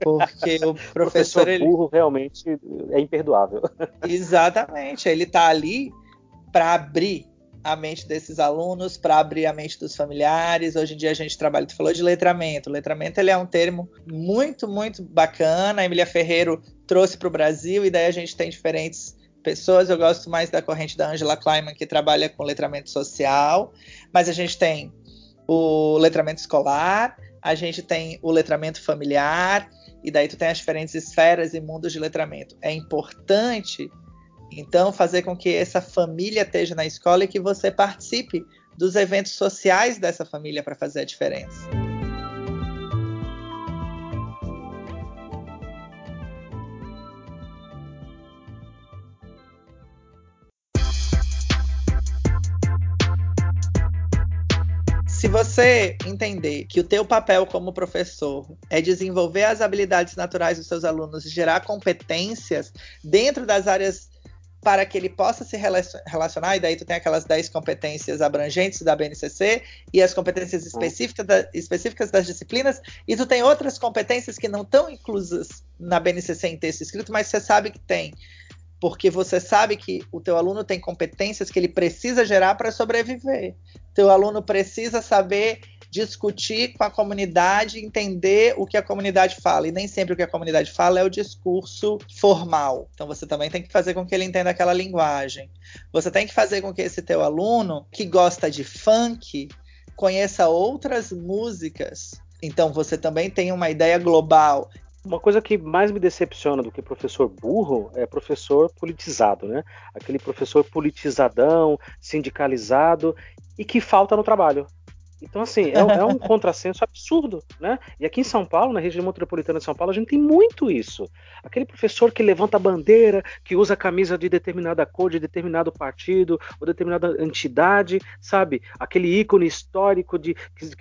Porque o professor, professor burro ele... realmente é imperdoável. Exatamente, ele está ali para abrir a mente desses alunos, para abrir a mente dos familiares. Hoje em dia a gente trabalha, tu falou de letramento. letramento ele é um termo muito, muito bacana. A Emília Ferreiro trouxe para o Brasil e daí a gente tem diferentes pessoas. Eu gosto mais da corrente da Angela Kleiman, que trabalha com letramento social, mas a gente tem o letramento escolar, a gente tem o letramento familiar, e daí tu tem as diferentes esferas e mundos de letramento. É importante então, fazer com que essa família esteja na escola e que você participe dos eventos sociais dessa família para fazer a diferença. se você entender que o teu papel como professor é desenvolver as habilidades naturais dos seus alunos e gerar competências dentro das áreas para que ele possa se relacionar, e daí tu tem aquelas 10 competências abrangentes da BNCC e as competências uhum. específicas, da, específicas das disciplinas, e tu tem outras competências que não estão inclusas na BNCC em texto escrito, mas você sabe que tem, porque você sabe que o teu aluno tem competências que ele precisa gerar para sobreviver. Teu aluno precisa saber discutir com a comunidade, entender o que a comunidade fala. E nem sempre o que a comunidade fala é o discurso formal. Então você também tem que fazer com que ele entenda aquela linguagem. Você tem que fazer com que esse teu aluno que gosta de funk conheça outras músicas. Então você também tem uma ideia global. Uma coisa que mais me decepciona do que professor burro é professor politizado, né? Aquele professor politizadão, sindicalizado e que falta no trabalho Então, assim, é, é, um contrassenso absurdo, né? E aqui em São Paulo, na região metropolitana de São Paulo, a gente tem muito isso. Aquele professor que levanta a bandeira, que usa a camisa de determinada cor, de determinado partido, ou determinada entidade, sabe? Aquele ícone histórico de,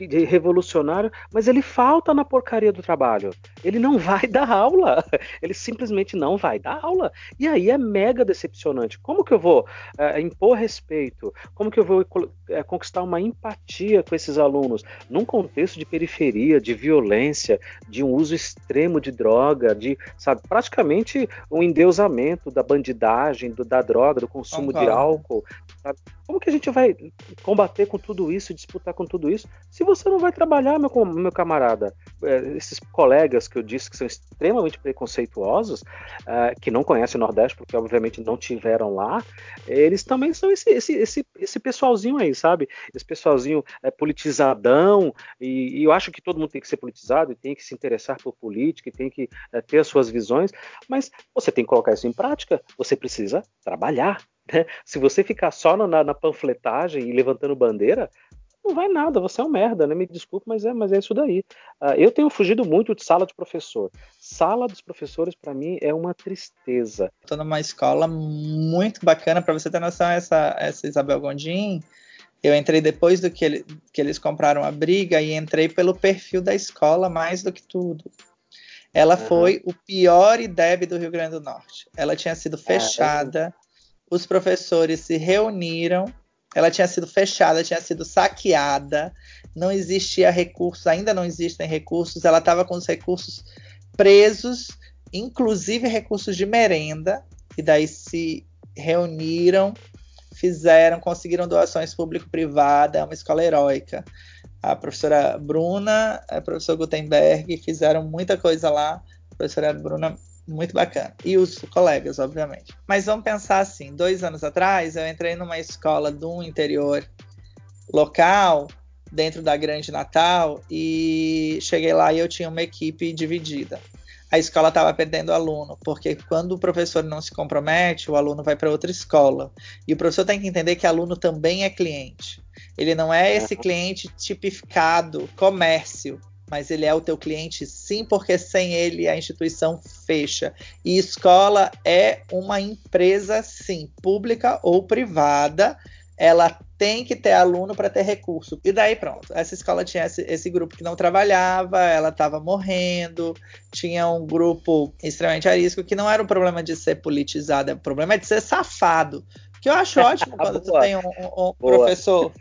de revolucionário, mas ele falta na porcaria do trabalho. Ele não vai dar aula. Ele simplesmente não vai dar aula. E aí é mega decepcionante. Como que eu vou é, impor respeito? Como que eu vou é, conquistar uma empatia com esse esses alunos num contexto de periferia, de violência, de um uso extremo de droga, de, sabe, praticamente um endeusamento da bandidagem, do, da droga, do consumo de álcool. Sabe? Como que a gente vai combater com tudo isso, disputar com tudo isso, se você não vai trabalhar, meu, meu camarada? É, esses colegas que eu disse que são extremamente preconceituosos, uh, que não conhecem o Nordeste, porque obviamente não tiveram lá, eles também são esse, esse, esse, esse pessoalzinho aí, sabe? Esse pessoalzinho é, politizadão, e, e, eu acho que todo mundo tem que ser politizado e tem que se interessar por política e tem que é, ter as suas visões, mas você tem que colocar isso em prática, você precisa trabalhar. Né? Se você ficar só na, na panfletagem e levantando bandeira, não vai nada, você é um merda, né? Me desculpe, mas é, mas é isso daí. Uh, eu tenho fugido muito de sala de professor. Sala dos professores, para mim, é uma tristeza. Estou numa escola muito bacana, para você ter noção, essa, essa Isabel Gondim, eu entrei depois do que, ele, que eles compraram a briga e entrei pelo perfil da escola mais do que tudo. Ela uhum. foi o pior IDEB do Rio Grande do Norte. Ela tinha sido é, fechada, os professores se reuniram, ela tinha sido fechada, tinha sido saqueada, não existia recursos, ainda não existem recursos, ela estava com os recursos presos, inclusive recursos de merenda, e daí se reuniram fizeram, conseguiram doações público-privada, é uma escola heróica. A professora Bruna, a professor Gutenberg fizeram muita coisa lá. A professora Bruna, muito bacana. E os colegas, obviamente. Mas vamos pensar assim: dois anos atrás, eu entrei numa escola do interior local, dentro da Grande Natal, e cheguei lá e eu tinha uma equipe dividida a escola estava perdendo aluno, porque quando o professor não se compromete, o aluno vai para outra escola. E o professor tem que entender que aluno também é cliente. Ele não é esse cliente tipificado comércio, mas ele é o teu cliente sim, porque sem ele a instituição fecha. E escola é uma empresa sim, pública ou privada, ela tem que ter aluno para ter recurso. E daí pronto, essa escola tinha esse, esse grupo que não trabalhava, ela estava morrendo, tinha um grupo extremamente arisco, que não era o problema de ser politizado, o problema é de ser safado. Que eu acho ótimo quando tu tem um, um, um professor,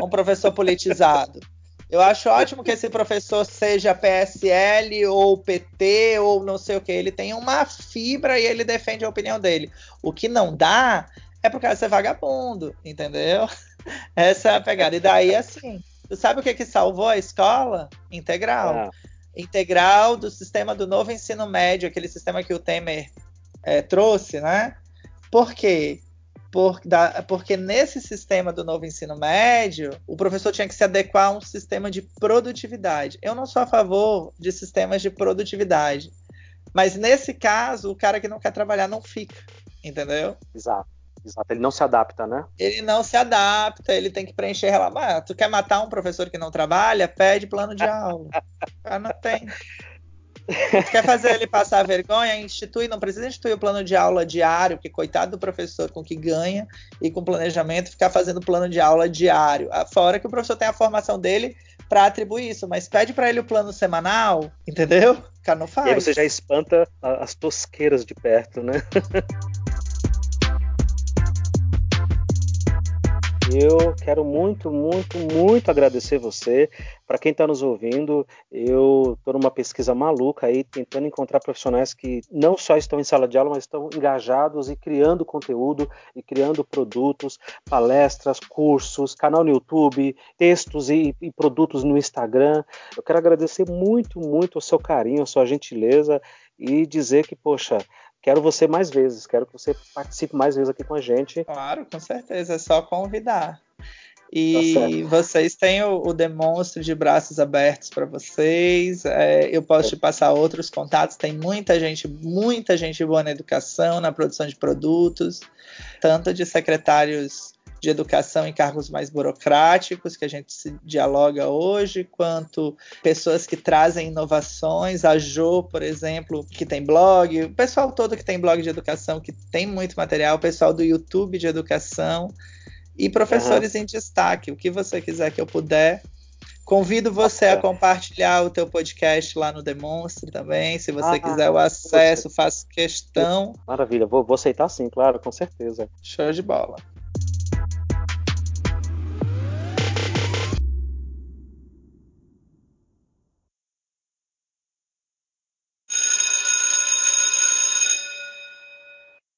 um professor politizado. Eu acho ótimo que esse professor seja PSL ou PT ou não sei o que. Ele tem uma fibra e ele defende a opinião dele. O que não dá é por causa de ser vagabundo, entendeu? Essa é a pegada. E daí, assim, tu sabe o que, que salvou a escola? Integral. Ah. Integral do sistema do novo ensino médio, aquele sistema que o Temer é, trouxe, né? Por quê? Por, da, porque nesse sistema do novo ensino médio, o professor tinha que se adequar a um sistema de produtividade. Eu não sou a favor de sistemas de produtividade. Mas nesse caso, o cara que não quer trabalhar não fica, entendeu? Exato. Exato, ele não se adapta, né? Ele não se adapta, ele tem que preencher relatório. Ah, tu quer matar um professor que não trabalha? Pede plano de aula. ah, não tem. Quer fazer ele passar vergonha? Institui, não precisa instituir o plano de aula diário, porque coitado do professor com que ganha e com planejamento ficar fazendo plano de aula diário. Ah, fora que o professor tem a formação dele para atribuir isso, mas pede para ele o plano semanal, entendeu? O cara não faz. E aí você já espanta as tosqueiras de perto, né? Eu quero muito, muito, muito agradecer você. Para quem está nos ouvindo, eu estou numa pesquisa maluca aí, tentando encontrar profissionais que não só estão em sala de aula, mas estão engajados e criando conteúdo e criando produtos, palestras, cursos, canal no YouTube, textos e, e produtos no Instagram. Eu quero agradecer muito, muito o seu carinho, a sua gentileza e dizer que, poxa, quero você mais vezes, quero que você participe mais vezes aqui com a gente. Claro, com certeza, é só convidar. E tá vocês têm o, o demonstro de braços abertos para vocês. É, eu posso te passar outros contatos. Tem muita gente, muita gente boa na educação, na produção de produtos, tanto de secretários de educação em cargos mais burocráticos que a gente se dialoga hoje, quanto pessoas que trazem inovações, a Jo, por exemplo, que tem blog, o pessoal todo que tem blog de educação, que tem muito material, o pessoal do YouTube de educação e professores uhum. em destaque. O que você quiser que eu puder, Convido você a compartilhar o teu podcast lá no Demonstre também. Se você ah, quiser o acesso, faço questão. Maravilha, vou, vou aceitar sim, claro, com certeza. Show de bola.